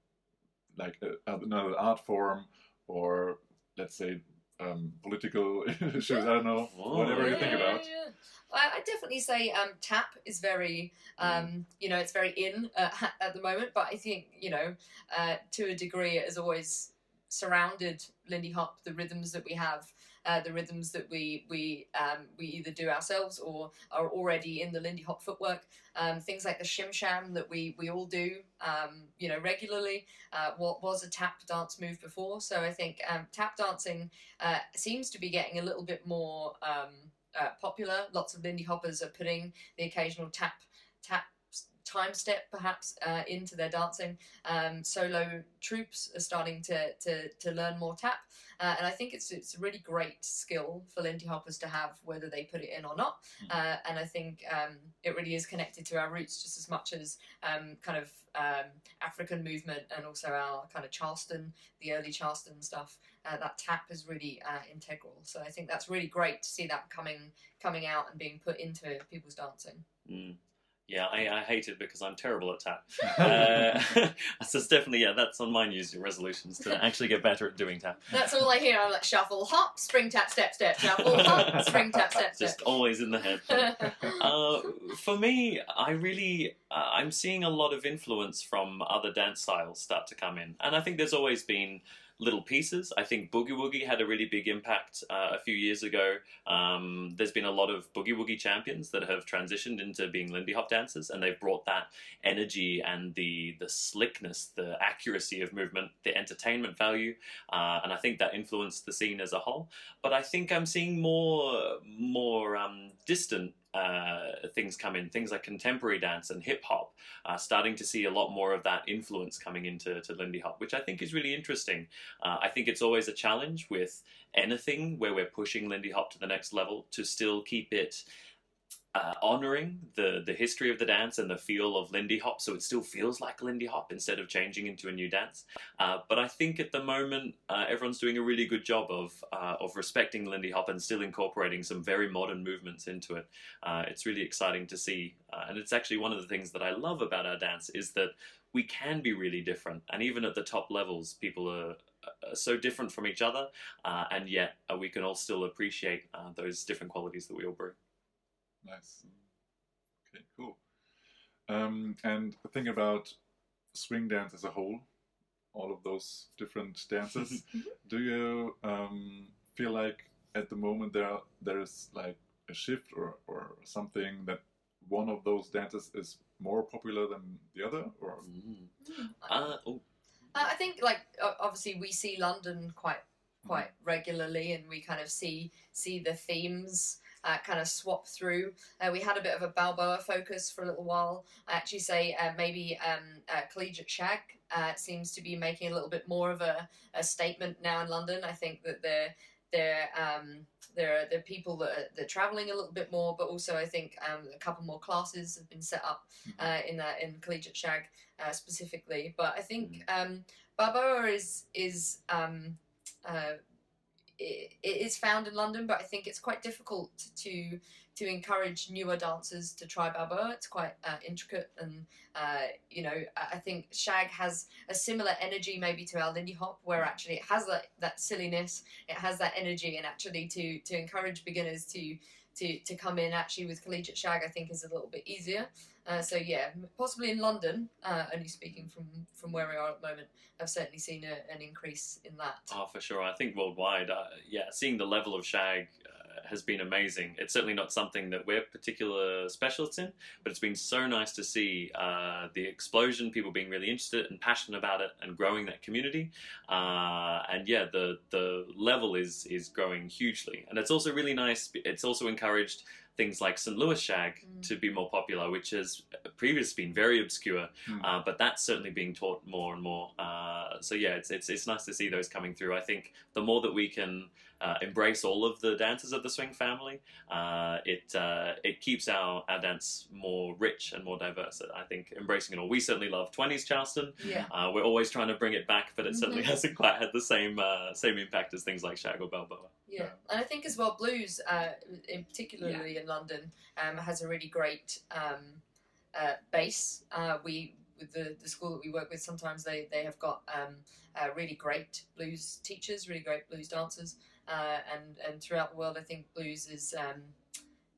like a, another art form, or let's say um, political issues. I don't know. Oh, whatever you think about. yeah. I, I definitely say um, tap is very, um, you know, it's very in uh, at the moment. But I think, you know, uh, to a degree, it has always surrounded Lindy Hop, the rhythms that we have, uh, the rhythms that we we um, we either do ourselves or are already in the Lindy Hop footwork. Um, things like the shim sham that we we all do, um, you know, regularly. Uh, what was a tap dance move before? So I think um, tap dancing uh, seems to be getting a little bit more um, uh, popular. Lots of Lindy Hoppers are putting the occasional tap tap time step perhaps uh, into their dancing. Um, solo troops are starting to, to, to learn more tap, uh, and I think it's it's a really great skill for Lindy hoppers to have, whether they put it in or not. Uh, and I think um, it really is connected to our roots just as much as um, kind of um, African movement and also our kind of Charleston, the early Charleston stuff. Uh, that tap is really uh, integral. So I think that's really great to see that coming coming out and being put into people's dancing. Mm. Yeah, I, I hate it because I'm terrible at tap. Uh, so it's definitely yeah, that's on my New Year's resolutions to actually get better at doing tap. That's all I hear. I'm like shuffle, hop, spring tap, step, step, shuffle, hop, spring tap, step, step. Just always in the head. Uh, for me, I really uh, I'm seeing a lot of influence from other dance styles start to come in, and I think there's always been little pieces. I think Boogie Woogie had a really big impact uh, a few years ago. Um, there's been a lot of Boogie Woogie champions that have transitioned into being Lindy Hop dancers, and they've brought that energy and the the slickness, the accuracy of movement, the entertainment value, uh, and I think that influenced the scene as a whole. But I think I'm seeing more more um, distant uh, things come in, things like contemporary dance and hip hop, uh, starting to see a lot more of that influence coming into to Lindy Hop, which I think is really interesting. Uh, I think it's always a challenge with anything where we're pushing Lindy Hop to the next level to still keep it uh, honoring the the history of the dance and the feel of Lindy Hop, so it still feels like Lindy Hop instead of changing into a new dance. Uh, but I think at the moment uh, everyone's doing a really good job of uh, of respecting Lindy Hop and still incorporating some very modern movements into it. Uh, it's really exciting to see, uh, and it's actually one of the things that I love about our dance is that we can be really different, and even at the top levels, people are. So different from each other, uh, and yet uh, we can all still appreciate uh, those different qualities that we all bring. Nice. Okay, cool. Um, and think about swing dance as a whole, all of those different dances. Do you um, feel like at the moment there there is like a shift or, or something that one of those dances is more popular than the other? Or Uh, oh, Uh, I think like obviously we see London quite quite regularly, and we kind of see see the themes uh, kind of swap through. Uh, we had a bit of a Balboa focus for a little while. I actually say uh, maybe um, uh, collegiate shag uh, seems to be making a little bit more of a, a statement now in London. I think that they're they're um, there are the people that are, they're traveling a little bit more, but also I think um, a couple more classes have been set up uh, in that in collegiate shag uh, specifically. But I think um, Balboa is is um, uh, it, it is found in London, but I think it's quite difficult to to encourage newer dancers to try Balboa. It's quite uh, intricate, and uh, you know I I think shag has a similar energy maybe to our Lindy Hop, where actually it has that that silliness, it has that energy, and actually to to encourage beginners to to, to come in actually with collegiate shag, I think is a little bit easier. Uh, so yeah, possibly in London, uh, only speaking from from where we are at the moment, I've certainly seen a, an increase in that. Oh, for sure. I think worldwide, uh, yeah, seeing the level of shag uh, has been amazing. It's certainly not something that we're particular specialists in, but it's been so nice to see uh, the explosion, people being really interested and passionate about it, and growing that community. Uh, and yeah, the the level is is growing hugely, and it's also really nice. It's also encouraged things like St. Louis shag Mm. to be more popular, which has previously been very obscure. Hmm. Uh, but that's certainly being taught more and more. Uh, so yeah, it's, it's it's nice to see those coming through. I think the more that we can uh, embrace all of the dances of the swing family, uh, it uh, it keeps our, our dance more rich and more diverse. I think embracing it all. We certainly love twenties Charleston. Yeah. Uh, we're always trying to bring it back, but it certainly Mhm. hasn't quite had the same uh, same impact as things like Shag or Balboa. Yeah, and I think as well, blues, uh, in particularly in London, um, has a really great um, uh, base. Uh, we with the, the school that we work with, sometimes they they have got um, uh, really great blues teachers, really great blues dancers, uh, and and throughout the world, I think blues is. Um,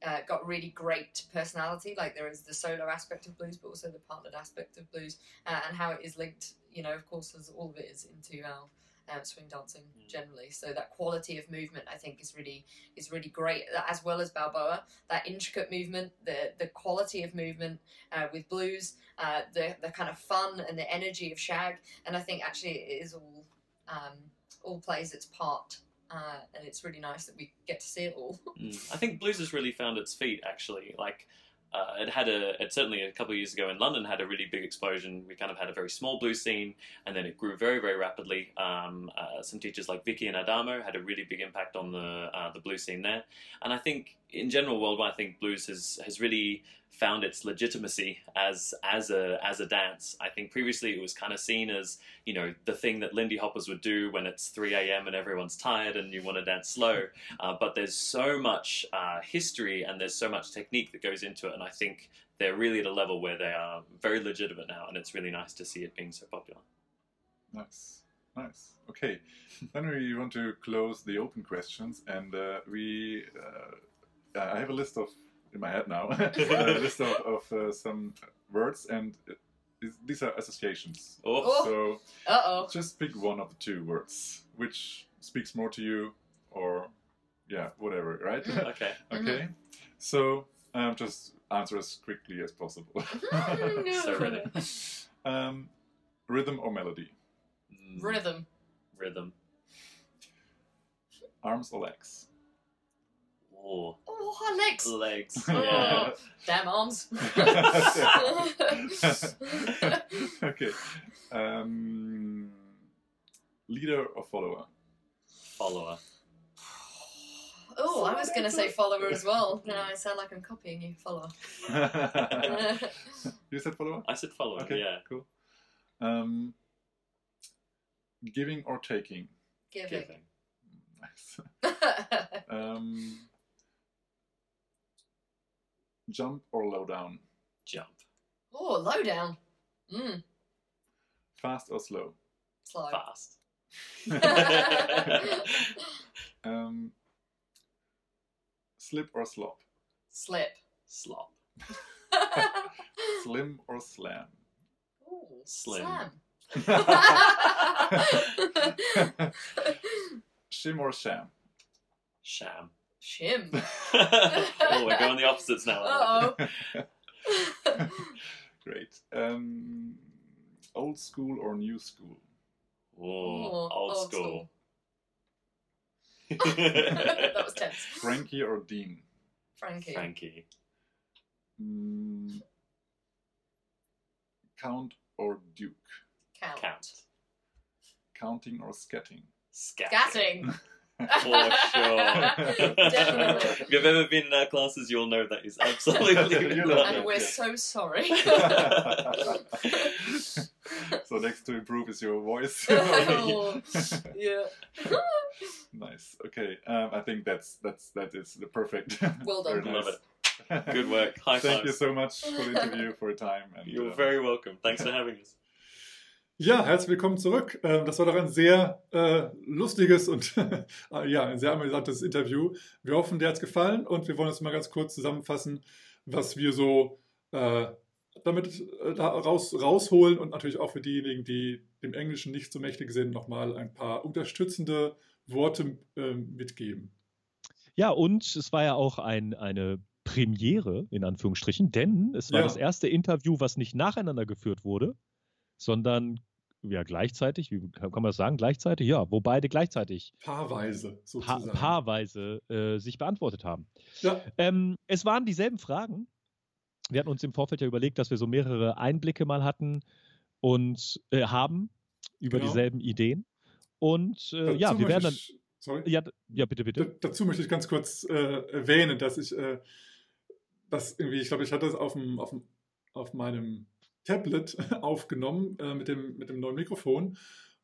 uh, got really great personality. Like there is the solo aspect of blues, but also the partnered aspect of blues, uh, and how it is linked. You know, of course, as all of it is into our um, swing dancing Mm. generally. So that quality of movement, I think, is really is really great. As well as Balboa, that intricate movement, the the quality of movement uh, with blues, uh, the the kind of fun and the energy of shag, and I think actually it is all um, all plays its part. Uh, and it's really nice that we get to see it all. Mm. I think blues has really found its feet. Actually, like uh, it had a it certainly a couple of years ago in London had a really big explosion. We kind of had a very small blues scene, and then it grew very very rapidly. Um, uh, some teachers like Vicky and Adamo had a really big impact on the uh, the blues scene there, and I think in general worldwide, I think blues has has really found its legitimacy as as a as a dance. I think previously it was kind of seen as you know the thing that Lindy Hoppers would do when it's 3 a.m. and everyone's tired and you want to dance slow. Uh, but there's so much uh, history and there's so much technique that goes into it, and I think they're really at a level where they are very legitimate now, and it's really nice to see it being so popular. Nice, nice. Okay, then we want to close the open questions, and uh, we. Uh, I have a list of in my head now. a list of, of uh, some words, and it, these are associations. Oh, Oh. So Uh oh. just pick one of the two words, which speaks more to you, or yeah, whatever, right? okay. okay. So um, just answer as quickly as possible. So ready. um, rhythm or melody? Mm, Rhythm. Rhythm. Arms or legs? Oh, Oh, legs. legs. Oh. Yeah. Damn arms. okay. Um, leader or follower? Follower. oh, I was gonna say follower as well. No, I sound like I'm copying you. Follower. you said follower? I said follower. Okay, Yeah. cool. Um, giving or taking? Giving. Giving. Nice. Um, jump or low down? Jump. oh, low down. Mm, Fast or slow? slow. Fast. Um, slip or slop? Slip. Slop. Slim or slam? Ooh, Slim. Slam. Shim or sham? Sham. Shim. oh, we're going the opposites now. Uh oh. Great. Um, old school or new school? Oh, old, school. that was tense. Frankie or Dean? Frankie. Frankie. Mm, count or Duke? Count. Count. Counting or scatting? Scatting. For sure. Definitely. if you've ever been in our classes, you'll know that is absolutely You love And we're so sorry. so next to improve is your voice. Oh, yeah. nice. Okay. Um, I think that's that's that is the perfect. Well done. Very Love it. Good work. High Thank you so much for the interview, for your time. And, You're uh, very welcome. Thanks for having us. Ja, herzlich willkommen zurück. Ähm, Das war doch ein sehr äh, lustiges und äh, ja, ein sehr amüsantes Interview. Wir hoffen, dir hat es gefallen und wir wollen jetzt mal ganz kurz zusammenfassen, was wir so äh, damit äh, da raus, rausholen und natürlich auch für diejenigen, die dem Englischen nicht so mächtig sind, nochmal ein paar unterstützende Worte ähm, mitgeben. Ja, und es war ja auch ein, eine Premiere, in Anführungsstrichen, denn es war Ja. das erste Interview, was nicht nacheinander geführt wurde, sondern ja gleichzeitig, wie kann man das sagen, gleichzeitig? Ja, wo beide gleichzeitig Paarweise pa sozusagen. paarweise äh, sich beantwortet haben. Ja. Ähm, es waren dieselben Fragen. Wir hatten uns im Vorfeld ja überlegt, dass wir so mehrere Einblicke mal hatten und äh, haben über Genau. dieselben Ideen. Und äh, ja, wir werden dann. ich, sorry. Ja, ja, bitte, bitte. D dazu möchte ich ganz kurz äh, erwähnen, dass ich äh, das irgendwie, ich glaube, ich hatte es auf, dem, auf, dem, auf meinem Tablet aufgenommen äh, mit, dem, mit dem neuen Mikrofon.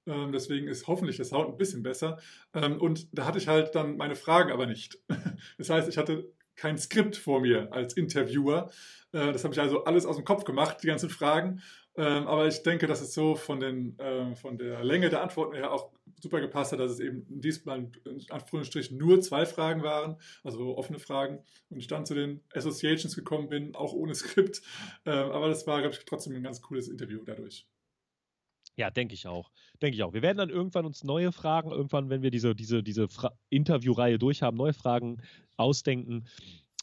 Ähm, deswegen ist hoffentlich der Sound ein bisschen besser. Ähm, und da hatte ich halt dann meine Fragen aber nicht. Das heißt, ich hatte kein Skript vor mir als Interviewer. Äh, das habe ich also alles aus dem Kopf gemacht, die ganzen Fragen. Ähm, aber ich denke, dass es so von, den, äh, von der Länge der Antworten her auch super gepasst hat, dass es eben diesmal in Anführungsstrichen nur zwei Fragen waren, also offene Fragen. Und ich dann zu den Associations gekommen bin, auch ohne Skript. Ähm, aber das war, glaube ich, trotzdem ein ganz cooles Interview dadurch. Ja, denke ich auch. Denke ich auch. Wir werden dann irgendwann uns neue Fragen, irgendwann, wenn wir diese, diese, diese Fra Interviewreihe durchhaben, neue Fragen ausdenken.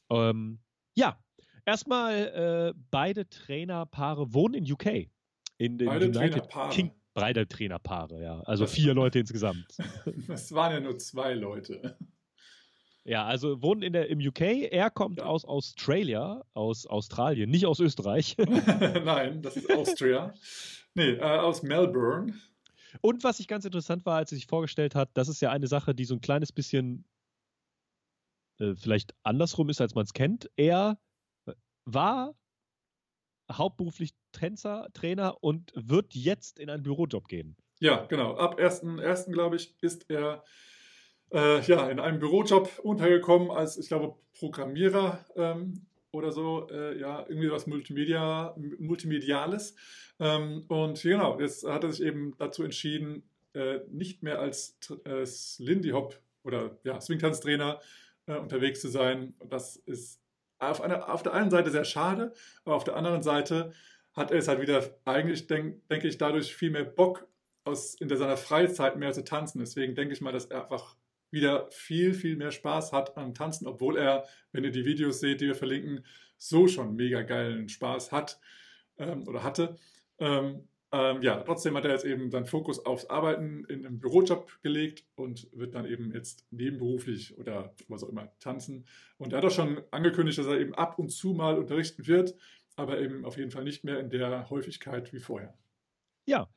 Ähm, ja, erstmal, äh, beide Trainerpaare wohnen in UK. In den Beide United Trainerpaare. King. Beide Trainerpaare, ja. Also Das- vier Leute insgesamt. Es waren ja nur zwei Leute. Ja, also wohnen in der, im UK. Er kommt Ja. aus Australia, aus Australien, nicht aus Österreich. Nein, das ist Austria. Nee, äh, aus Melbourne. Und was ich ganz interessant war, als er sich vorgestellt hat, das ist ja eine Sache, die so ein kleines bisschen äh, vielleicht andersrum ist, als man es kennt. Er war hauptberuflich Tänzer, Trainer und wird jetzt in einen Bürojob gehen. Ja, genau. Ab 1.1. glaube ich, ist er äh, ja, in einem Bürojob untergekommen als, ich glaube, Programmierer ähm, oder so. Äh, ja, irgendwie was Multimedia, Multimediales. Ähm, und genau, jetzt hat er sich eben dazu entschieden, äh, nicht mehr als, äh, Lindy Hop oder ja, Swingtanztrainer äh, unterwegs zu sein. Das ist auf, einer, auf der einen Seite sehr schade, aber auf der anderen Seite hat er es halt wieder eigentlich, denk, denke ich, dadurch viel mehr Bock aus, in seiner Freizeit mehr zu tanzen. Deswegen denke ich mal, dass er einfach wieder viel, viel mehr Spaß hat am Tanzen, obwohl er, wenn ihr die Videos seht, die wir verlinken, so schon mega geilen Spaß hat ähm, oder hatte. Ähm, ähm, ja, trotzdem hat er jetzt eben seinen Fokus aufs Arbeiten in einem Bürojob gelegt und wird dann eben jetzt nebenberuflich oder was auch immer tanzen. Und er hat auch schon angekündigt, dass er eben ab und zu mal unterrichten wird, aber eben auf jeden Fall nicht mehr in der Häufigkeit wie vorher. Ja.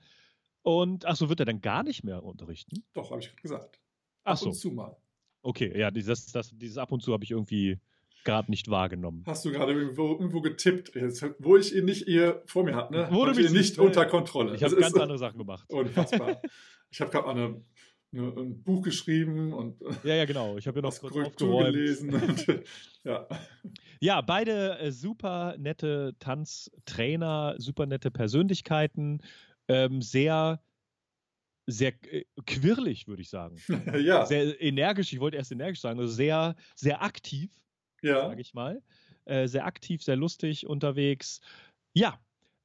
Und ach so, wird er dann gar nicht mehr unterrichten? Doch, habe ich gerade gesagt. Ach Ab so, und zu mal. okay, ja, dieses, das, dieses ab und zu habe ich irgendwie gerade nicht wahrgenommen. Hast du gerade irgendwo, irgendwo getippt, jetzt, wo ich ihn nicht hier vor mir hatte, ne? Ich mich nicht nicht- unter Kontrolle. Ich habe ganz andere Sachen gemacht. Unfassbar. ich habe gerade eine, eine, ein Buch geschrieben und Ja, ja, genau. Ich habe ja noch kurz Korrektur gelesen. Und, ja. Ja, beide äh, super nette Tanztrainer, super nette Persönlichkeiten, ähm, sehr, sehr äh, quirlig, würde ich sagen. ja, Sehr energisch, ich wollte erst energisch sagen, also sehr, sehr aktiv, ja. sage ich mal. Äh, sehr aktiv, sehr lustig unterwegs. Ja.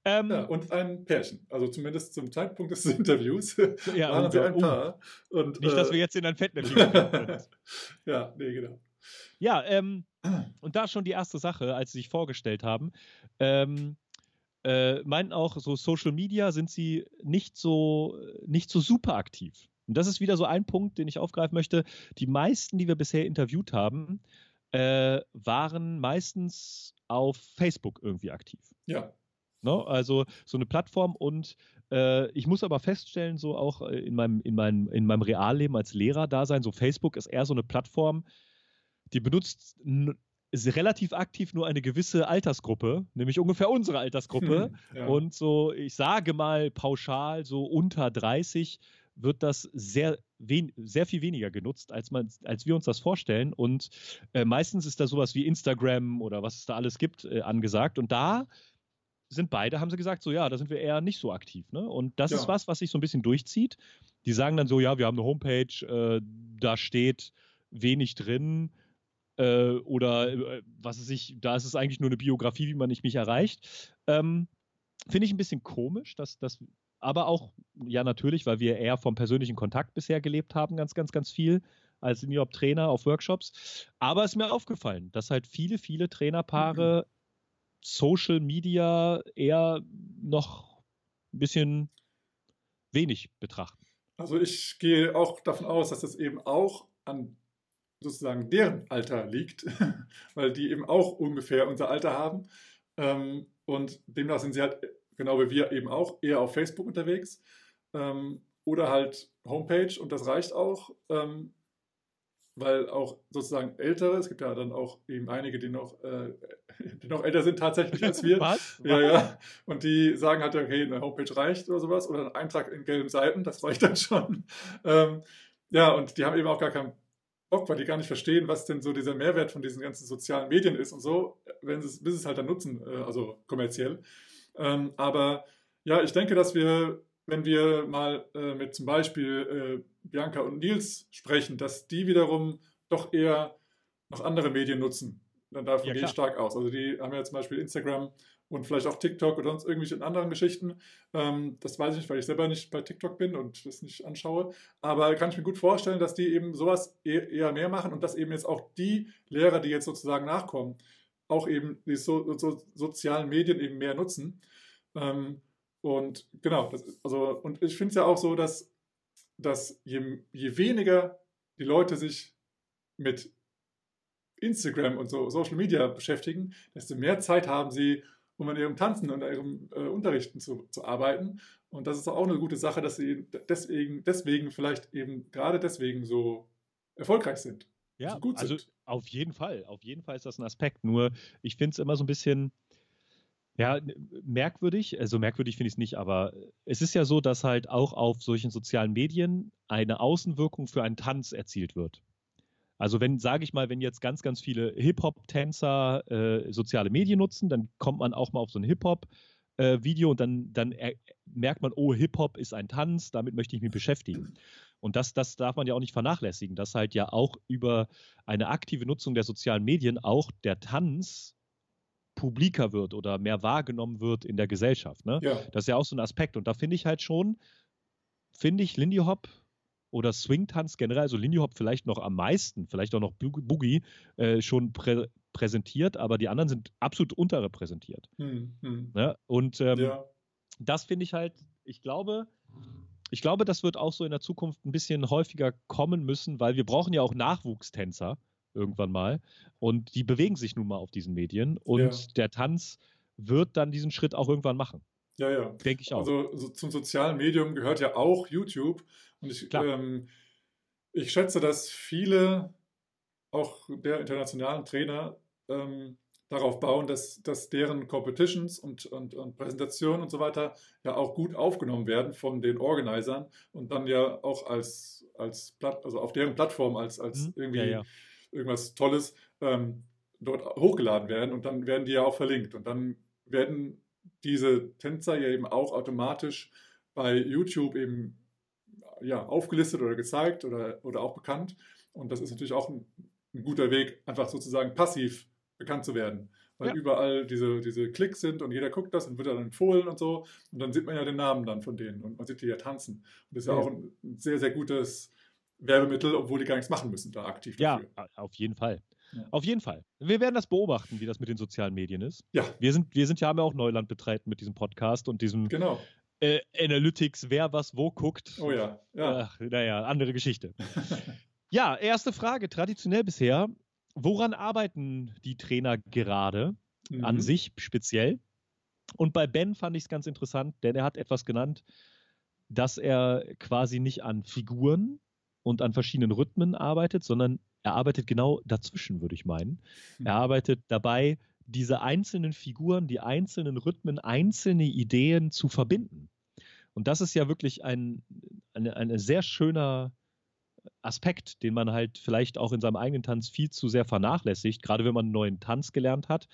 Ähm, ja. Und ein Pärchen. Also zumindest zum Zeitpunkt des Interviews ja, waren äh, ein oh, Paar. Und, Nicht, dass äh, wir jetzt in ein Fettnäpfchen ja, nee, genau. Ja, ähm, und da schon die erste Sache, als sie sich vorgestellt haben, ähm, äh, meinten auch, so Social Media sind sie nicht so, nicht so super aktiv. Und das ist wieder so ein Punkt, den ich aufgreifen möchte. Die meisten, die wir bisher interviewt haben, äh, waren meistens auf Facebook irgendwie aktiv. Ja, Ne? Also so eine Plattform und äh, ich muss aber feststellen, so auch äh, in meinem, in meinem, in meinem Realleben als Lehrer da sein, so Facebook ist eher so eine Plattform, die benutzt relativ aktiv nur eine gewisse Altersgruppe, nämlich ungefähr unsere Altersgruppe. Hm, ja. Und so, ich sage mal pauschal, so unter 30 wird das sehr, wen sehr viel weniger genutzt, als, man, als wir uns das vorstellen. Und äh, meistens ist da sowas wie Instagram oder was es da alles gibt äh, angesagt. Und da sind beide, haben sie gesagt, so ja, da sind wir eher nicht so aktiv. Ne? Und das Ja. ist was, was sich so ein bisschen durchzieht. Die sagen dann so, ja, wir haben eine Homepage, äh, da steht wenig drin. Äh, oder äh, was weiß ich, da ist es eigentlich nur eine Biografie, wie man nicht mich erreicht. Ähm, Finde ich ein bisschen komisch, dass das, aber auch, ja, natürlich, weil wir eher vom persönlichen Kontakt bisher gelebt haben, ganz, ganz, ganz viel, als Senior-Trainer auf Workshops. Aber es ist mir aufgefallen, dass halt viele, viele Trainerpaare Social Media eher noch ein bisschen wenig betrachten. Also ich gehe auch davon aus, dass das eben auch an sozusagen deren Alter liegt, weil die eben auch ungefähr unser Alter haben. Ähm, und demnach sind sie halt, genau wie wir eben auch, eher auf Facebook unterwegs. Ähm, oder halt Homepage und das reicht auch, ähm, weil auch sozusagen Ältere, es gibt ja dann auch eben einige, die noch, äh, die noch älter sind tatsächlich als wir. Was? Ja, ja. Und die sagen halt, okay, eine Homepage reicht oder sowas oder ein Eintrag in gelben Seiten, das reicht dann schon. Ähm, ja, und die haben eben auch gar keinen Bock, weil die gar nicht verstehen, was denn so dieser Mehrwert von diesen ganzen sozialen Medien ist und so, wenn sie es, bis es halt dann nutzen, äh, also kommerziell. Ähm, aber ja, ich denke, dass wir, wenn wir mal äh, mit zum Beispiel äh, Bianca und Nils sprechen, dass die wiederum doch eher noch andere Medien nutzen. Dann davon Ja, gehe ich stark aus. Also die haben ja zum Beispiel Instagram und vielleicht auch TikTok oder sonst irgendwelche anderen Geschichten. Ähm, das weiß ich nicht, weil ich selber nicht bei TikTok bin und das nicht anschaue. Aber kann ich mir gut vorstellen, dass die eben sowas e- eher mehr machen und dass eben jetzt auch die Lehrer, die jetzt sozusagen nachkommen, auch eben die so, so, sozialen Medien eben mehr nutzen. Ähm, und genau, das, also, und ich finde es ja auch so, dass, dass je, je weniger die Leute sich mit Instagram und so Social Media beschäftigen, desto mehr Zeit haben sie, um an ihrem Tanzen und ihrem äh, Unterrichten zu, zu arbeiten. Und das ist auch eine gute Sache, dass sie deswegen, deswegen vielleicht eben gerade deswegen so erfolgreich sind. Ja, so gut also sind. auf jeden Fall. Auf jeden Fall ist das ein Aspekt. Nur ich finde es immer so ein bisschen, ja, merkwürdig. Also merkwürdig finde ich es nicht, aber es ist ja so, dass halt auch auf solchen sozialen Medien eine Außenwirkung für einen Tanz erzielt wird. Also wenn, sage ich mal, wenn jetzt ganz, ganz viele Hip-Hop-Tänzer äh, soziale Medien nutzen, dann kommt man auch mal auf so ein Hip-Hop-Video und dann, dann er, merkt man, oh, Hip-Hop ist ein Tanz, damit möchte ich mich beschäftigen. Und das, das darf man ja auch nicht vernachlässigen, dass halt ja auch über eine aktive Nutzung der sozialen Medien auch der Tanz publiker wird oder mehr wahrgenommen wird in der Gesellschaft. Ne? Ja. Das ist ja auch so ein Aspekt. Und da finde ich halt schon, finde ich Lindy Hop oder Swing-Tanz generell, also Lindy Hop vielleicht noch am meisten, vielleicht auch noch Boogie, äh, schon prä präsentiert, aber die anderen sind absolut unterrepräsentiert. Hm, hm. Ne? Und ähm, Ja. das finde ich halt, ich glaube, ich glaube, das wird auch so in der Zukunft ein bisschen häufiger kommen müssen, weil wir brauchen ja auch Nachwuchstänzer irgendwann mal. Und die bewegen sich nun mal auf diesen Medien. Und Ja. der Tanz wird dann diesen Schritt auch irgendwann machen. Ja, ja. Denke ich auch. Also so zum sozialen Medium gehört ja auch YouTube. Und ich, ähm, ich schätze, dass viele, auch der internationalen Trainer, ähm, darauf bauen, dass, dass deren Competitions und, und, und Präsentationen und so weiter ja auch gut aufgenommen werden von den Organisern und dann ja auch als, als Platt, also auf deren Plattform als, als Mhm. irgendwie Ja, ja. irgendwas Tolles ähm, dort hochgeladen werden und dann werden die ja auch verlinkt und dann werden diese Tänzer ja eben auch automatisch bei YouTube eben ja, aufgelistet oder gezeigt oder, oder auch bekannt. Und das ist natürlich auch ein, ein guter Weg, einfach sozusagen passiv bekannt zu werden. Weil Ja. überall diese, diese Klicks sind und jeder guckt das und wird dann empfohlen und so. Und dann sieht man ja den Namen dann von denen und man sieht die ja tanzen. Und das ist ja, Ja. auch ein sehr, sehr gutes Werbemittel, obwohl die gar nichts machen müssen da aktiv Ja, dafür. a- auf jeden Fall. Ja. Auf jeden Fall. Wir werden das beobachten, wie das mit den sozialen Medien ist. Ja, Wir sind, wir sind ja, haben ja auch Neuland betreten mit diesem Podcast und diesem genau. äh, Analytics, wer was wo guckt. Oh ja, ja. Ach, naja, andere Geschichte. ja, erste Frage, traditionell bisher. Woran arbeiten die Trainer gerade an Mhm. sich speziell? Und bei Ben fand ich es ganz interessant, denn er hat etwas genannt, dass er quasi nicht an Figuren und an verschiedenen Rhythmen arbeitet, sondern er arbeitet genau dazwischen, würde ich meinen. Er Mhm. arbeitet dabei, diese einzelnen Figuren, die einzelnen Rhythmen, einzelne Ideen zu verbinden. Und das ist ja wirklich ein, eine, eine sehr schöner Aspekt, den man halt vielleicht auch in seinem eigenen Tanz viel zu sehr vernachlässigt, gerade wenn man einen neuen Tanz gelernt hat.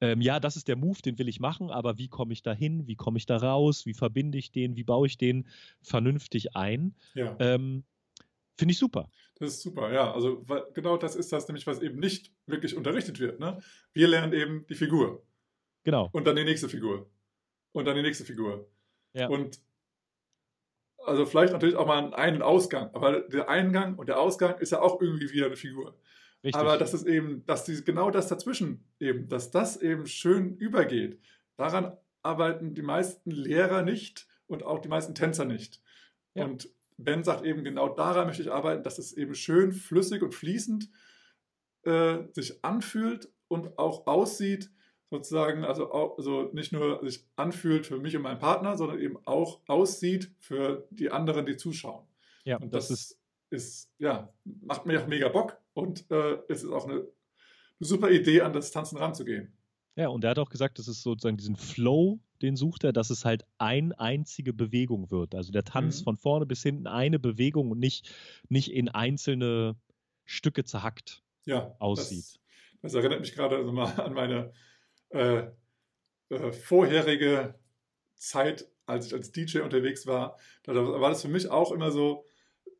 Ähm, ja, das ist der Move, den will ich machen, aber wie komme ich da hin? Wie komme ich da raus? Wie verbinde ich den? Wie baue ich den vernünftig ein? ja. Ähm, Finde ich super. Das ist super, ja. Also weil, genau das ist das nämlich, was eben nicht wirklich unterrichtet wird. Ne? Wir lernen eben die Figur Genau. und dann die nächste Figur und dann die nächste Figur. Ja. Und also vielleicht natürlich auch mal einen Ein- und Ausgang, aber der Eingang und der Ausgang ist ja auch irgendwie wieder eine Figur. Richtig. Aber das ist eben, dass die, genau das dazwischen eben, dass das eben schön übergeht. Daran arbeiten die meisten Lehrer nicht und auch die meisten Tänzer nicht. Ja. Und Ben sagt eben, genau daran möchte ich arbeiten, dass es eben schön flüssig und fließend äh, sich anfühlt und auch aussieht, sozusagen, also, auch, also nicht nur sich anfühlt für mich und meinen Partner, sondern eben auch aussieht für die anderen, die zuschauen. ja, Und das das, ist ist, ja, macht mir auch mega Bock und äh, es ist auch eine, eine super Idee, an das Tanzen ranzugehen. Ja, und er hat auch gesagt, das ist sozusagen diesen Flow, den sucht er, dass es halt eine einzige Bewegung wird. Also der Tanz Mhm. von vorne bis hinten eine Bewegung und nicht, nicht in einzelne Stücke zerhackt Ja, aussieht. Das, das erinnert mich gerade also mal an meine äh, äh, vorherige Zeit, als ich als DJ unterwegs war. Da war das für mich auch immer so,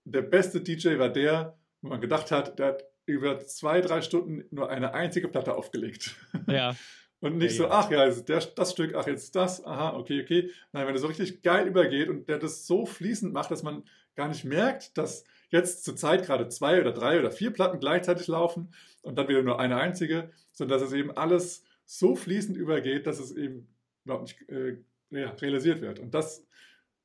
der beste DJ war der, wo man gedacht hat, der hat über zwei, drei Stunden nur eine einzige Platte aufgelegt. Ja, Und nicht Ja, so, ach ja, der, das Stück, ach jetzt das, aha, okay, okay. Nein, wenn er so richtig geil übergeht und der das so fließend macht, dass man gar nicht merkt, dass jetzt zur Zeit gerade zwei oder drei oder vier Platten gleichzeitig laufen und dann wieder nur eine einzige, sondern dass es eben alles so fließend übergeht, dass es eben überhaupt nicht äh, ja, realisiert wird. Und das,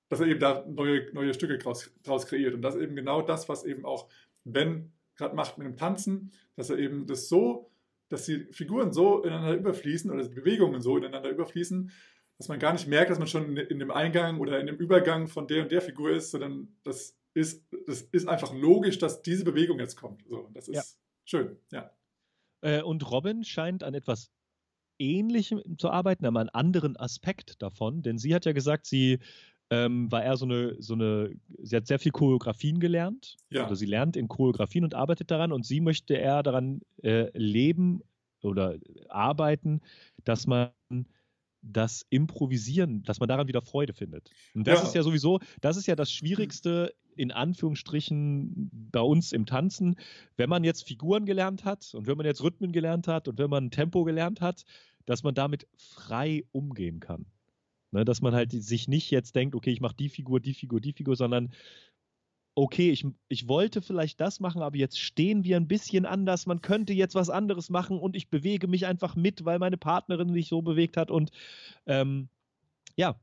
dass er eben da neue, neue Stücke draus, draus kreiert. Und das ist eben genau das, was eben auch Ben gerade macht mit dem Tanzen, dass er eben das so, dass die Figuren so ineinander überfließen oder die Bewegungen so ineinander überfließen, dass man gar nicht merkt, dass man schon in dem Eingang oder in dem Übergang von der und der Figur ist, sondern das ist, das ist einfach logisch, dass diese Bewegung jetzt kommt. So, das ist ja. schön, ja. Äh, und Robin scheint an etwas Ähnlichem zu arbeiten, aber einen anderen Aspekt davon, denn sie hat ja gesagt, sie ähm, war eher so eine, so eine, sie hat sehr viel Choreografien gelernt. Ja. Also sie lernt in Choreografien und arbeitet daran und sie möchte eher daran äh, leben oder arbeiten, dass man das Improvisieren, dass man daran wieder Freude findet. Und das ja. ist ja sowieso, das ist ja das Schwierigste in Anführungsstrichen bei uns im Tanzen, wenn man jetzt Figuren gelernt hat und wenn man jetzt Rhythmen gelernt hat und wenn man Tempo gelernt hat, dass man damit frei umgehen kann. Ne, dass man halt sich nicht jetzt denkt, okay, ich mache die Figur, die Figur, die Figur, sondern okay, ich, ich wollte vielleicht das machen, aber jetzt stehen wir ein bisschen anders, man könnte jetzt was anderes machen und ich bewege mich einfach mit, weil meine Partnerin mich so bewegt hat und ähm, ja,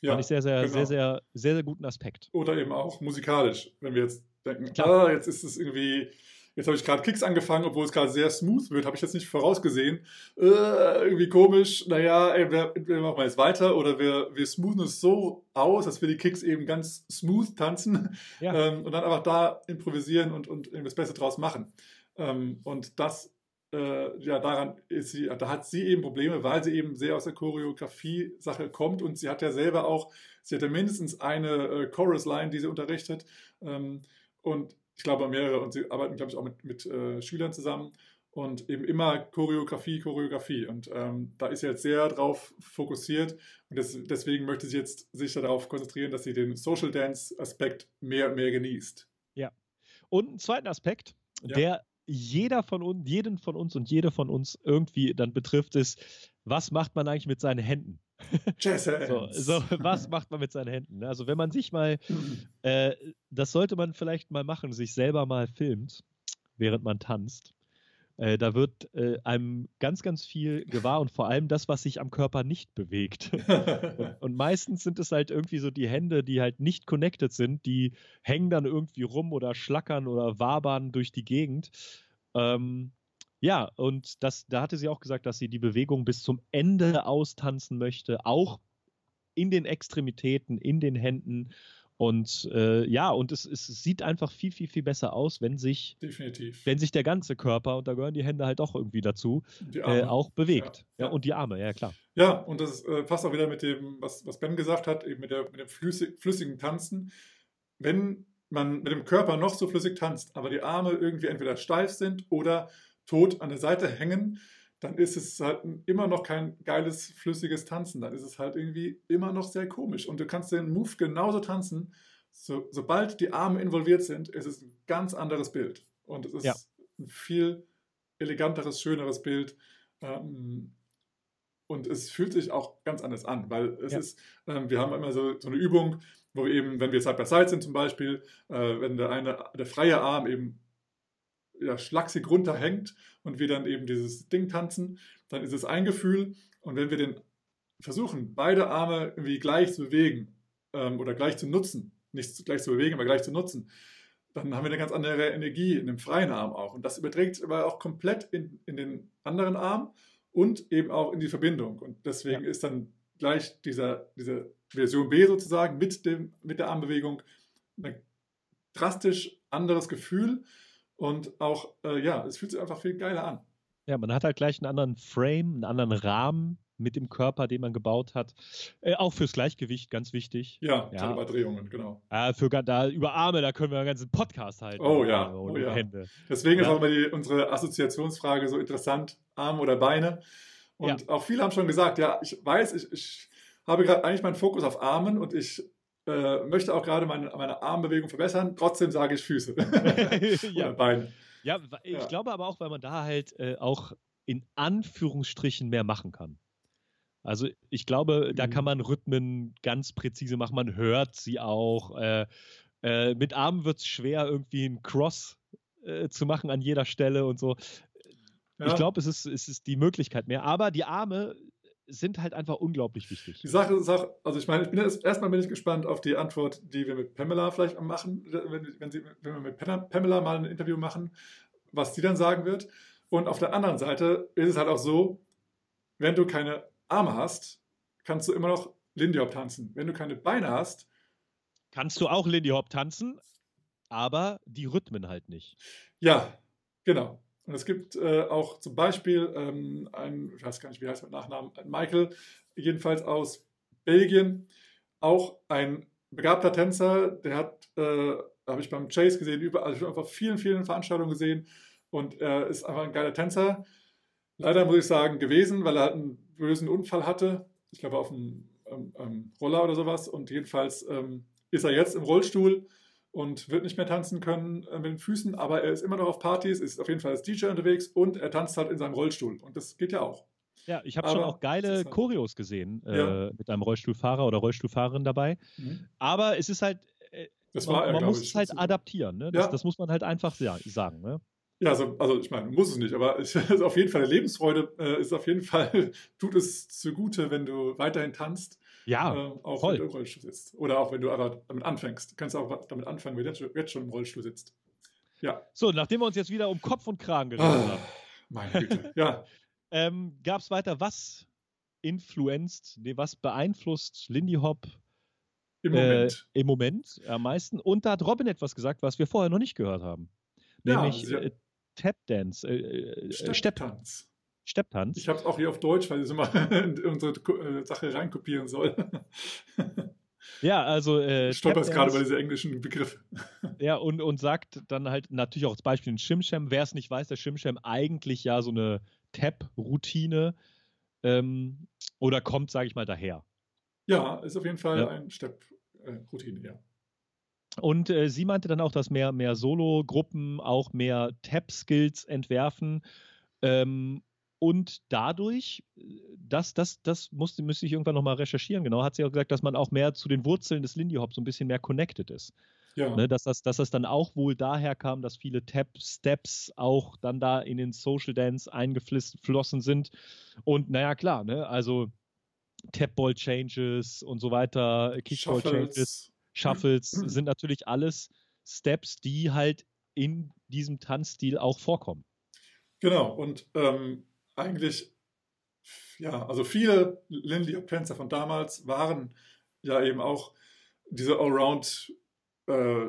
ja, fand ich sehr, sehr, genau. sehr, sehr, sehr, sehr guten Aspekt. Oder eben auch musikalisch, wenn wir jetzt denken, Klar. ah, jetzt ist es irgendwie Jetzt habe ich gerade Kicks angefangen, obwohl es gerade sehr smooth wird. Habe ich jetzt nicht vorausgesehen. Äh, irgendwie komisch. Naja, entweder, entweder machen wir jetzt weiter oder wir, wir smoothen es so aus, dass wir die Kicks eben ganz smooth tanzen ja. ähm, und dann einfach da improvisieren und, und das Beste draus machen. Ähm, und das äh, ja, daran ist sie, da hat sie eben Probleme, weil sie eben sehr aus der Choreografie-Sache kommt und sie hat ja selber auch, sie hat ja mindestens eine äh, Chorus-Line, die sie unterrichtet. Ähm, und ich glaube, mehrere und sie arbeiten, glaube ich, auch mit, mit äh, Schülern zusammen und eben immer Choreografie, Choreografie. Und ähm, da ist sie jetzt sehr drauf fokussiert und das, deswegen möchte sie jetzt sich darauf konzentrieren, dass sie den Social Dance Aspekt mehr und mehr genießt. Ja. Und einen zweiten Aspekt, ja. der jeder von uns, jeden von uns und jede von uns irgendwie dann betrifft, ist, was macht man eigentlich mit seinen Händen? so, so, was macht man mit seinen Händen? Also wenn man sich mal, äh, das sollte man vielleicht mal machen, sich selber mal filmt, während man tanzt. Äh, da wird äh, einem ganz, ganz viel gewahr und vor allem das, was sich am Körper nicht bewegt. und, und, meistens sind es halt irgendwie so die Hände, die halt nicht connected sind, die hängen dann irgendwie rum oder schlackern oder wabern durch die Gegend. Ähm, ja, und das, da hatte sie auch gesagt, dass sie die Bewegung bis zum Ende austanzen möchte, auch in den Extremitäten, in den Händen. Und äh, ja, und es, es, sieht einfach viel, viel, viel besser aus, wenn sich, Definitiv. wenn sich der ganze Körper, und da gehören die Hände halt auch irgendwie dazu, äh, auch bewegt. Ja, ja, und die Arme, ja klar. Ja, und das äh, passt auch wieder mit dem, was, was Ben gesagt hat, eben mit, der, mit dem flüssig, flüssigen Tanzen. Wenn man mit dem Körper noch so flüssig tanzt, aber die Arme irgendwie entweder steif sind oder tot an der Seite hängen, dann ist es halt immer noch kein geiles, flüssiges Tanzen. Dann ist es halt irgendwie immer noch sehr komisch. Und du kannst den Move genauso tanzen. So, sobald die Arme involviert sind, ist es ein ganz anderes Bild. Und es ist ja. ein viel eleganteres, schöneres Bild. Ähm, und es fühlt sich auch ganz anders an, weil es ja. ist, ähm, wir haben immer so, so, eine Übung, wo wir eben, wenn wir Side by Side sind zum Beispiel, äh, wenn der eine, der freie Arm eben ja, schlaksig runterhängt und wir dann eben dieses Ding tanzen, dann ist es ein Gefühl. Und wenn wir den versuchen, beide Arme irgendwie gleich zu bewegen ähm, oder gleich zu nutzen, nicht gleich zu bewegen, aber gleich zu nutzen, dann haben wir eine ganz andere Energie in dem freien Arm auch. Und das überträgt sich aber auch komplett in, in den anderen Arm und eben auch in die Verbindung. Und deswegen ja. ist dann gleich dieser, diese Version B sozusagen mit, dem, mit der Armbewegung ein drastisch anderes Gefühl und auch, äh, ja, es fühlt sich einfach viel geiler an. Ja, man hat halt gleich einen anderen Frame, einen anderen Rahmen mit dem Körper, den man gebaut hat. Äh, auch fürs Gleichgewicht ganz wichtig. Ja, ja. Überdrehungen, genau. Äh, für, da, über Arme, da können wir einen ganzen Podcast halten. Oh ja, oh, ja. Hände. Deswegen ja. ist auch mal die, unsere Assoziationsfrage so interessant, Arme oder Beine. Und ja. auch viele haben schon gesagt, ja, ich weiß, ich, ich habe gerade eigentlich meinen Fokus auf Armen und ich äh, möchte auch gerade meine, meine Armbewegung verbessern, trotzdem sage ich Füße. ja. Beine. Ja, ich ja. glaube aber auch, weil man da halt äh, auch in Anführungsstrichen mehr machen kann. Also ich glaube, da kann mhm. man Rhythmen ganz präzise machen, man hört sie auch. Äh, äh mit Armen wird es schwer, irgendwie einen Cross äh, zu machen an jeder Stelle und so. Ja. Ich glaube, es ist, es ist die Möglichkeit mehr. Aber die Arme sind halt einfach unglaublich wichtig. Die Sache ist auch, also ich meine, ich bin jetzt, erstmal bin ich gespannt auf die Antwort, die wir mit Pamela vielleicht machen, wenn, wenn, sie, wenn wir mit Pamela mal ein Interview machen, was die dann sagen wird. Und auf der anderen Seite ist es halt auch so, wenn du keine Arme hast, kannst du immer noch Lindy Hop tanzen. Wenn du keine Beine hast, kannst du auch Lindy Hop tanzen, aber die Rhythmen halt nicht. Ja, genau. Und es gibt äh, auch zum Beispiel ähm, ein, ich weiß gar nicht, wie heißt der Nachnamen, Michael, jedenfalls aus Belgien, auch ein begabter Tänzer, der hat, äh, habe ich beim Chase gesehen, überall, ich habe einfach vielen, vielen Veranstaltungen gesehen und er ist einfach ein geiler Tänzer. Leider muss ich sagen, gewesen, weil er halt einen bösen Unfall hatte. Ich glaube, auf einem ähm, ähm, Roller oder sowas. Und jedenfalls ähm, ist er jetzt im Rollstuhl und wird nicht mehr tanzen können äh, mit den Füßen, aber er ist immer noch auf Partys, ist auf jeden Fall als DJ unterwegs und er tanzt halt in seinem Rollstuhl. Und das geht ja auch. Ja, ich habe schon auch geile halt Choreos gesehen äh, mit einem Rollstuhlfahrer oder Rollstuhlfahrerin dabei. Mhm. Aber es ist halt, äh, das war man, man muss es halt adaptieren. Ne? Das, ja. das, muss man halt einfach sagen. Ne? Ja, also, also ich meine, muss es nicht, aber es ist auf jeden Fall eine Lebensfreude, äh, ist auf jeden Fall, tut es zugute, wenn du weiterhin tanzt. Ja, äh, auch voll. wenn du im Rollstuhl sitzt. Oder auch wenn du aber damit anfängst. Du kannst auch damit anfangen, wenn du jetzt schon im Rollstuhl sitzt. Ja. So, nachdem wir uns jetzt wieder um Kopf und Kragen geredet ah, haben. Meine Güte, ja. ähm, Gab es weiter, was influenzt, nee, was beeinflusst Lindy Hop im Moment. Äh, im Moment am meisten? Und da hat Robin etwas gesagt, was wir vorher noch nicht gehört haben. Nämlich ja, äh, Tapdance, äh, äh Stepptanz. Stepptanz. Ich habe es auch hier auf Deutsch, weil ich es immer in unsere äh, Sache reinkopieren soll. Ja, also. Äh, Stolperst gerade bei diesen englischen Begriffen. Ja, und, und sagt dann halt natürlich auch als Beispiel den Shimsham. Wer es nicht weiß, der Shimsham eigentlich ja so eine Tap-Routine ähm, oder kommt, sage ich mal, daher. Ja, ist auf jeden Fall ja. ein Step-Routine, ja. Und äh, sie meinte dann auch, dass mehr, mehr Solo-Gruppen auch mehr Tap-Skills entwerfen. Ähm, und dadurch, das, das, das musste, müsste ich irgendwann nochmal recherchieren, genau, hat sie auch gesagt, dass man auch mehr zu den Wurzeln des Lindy Hop so ein bisschen mehr connected ist. Ja. Ne, dass, das, dass das dann auch wohl daher kam, dass viele Tap-Steps auch dann da in den Social Dance eingeflossen sind. Und naja, klar, ne, also Tap-Ball-Changes und so weiter, Kickball-Changes. Shuffles sind natürlich alles Steps, die halt in diesem Tanzstil auch vorkommen. Genau, und ähm, eigentlich, ja, also viele Lindy Hop-Tänzer von damals waren ja eben auch diese Allround äh,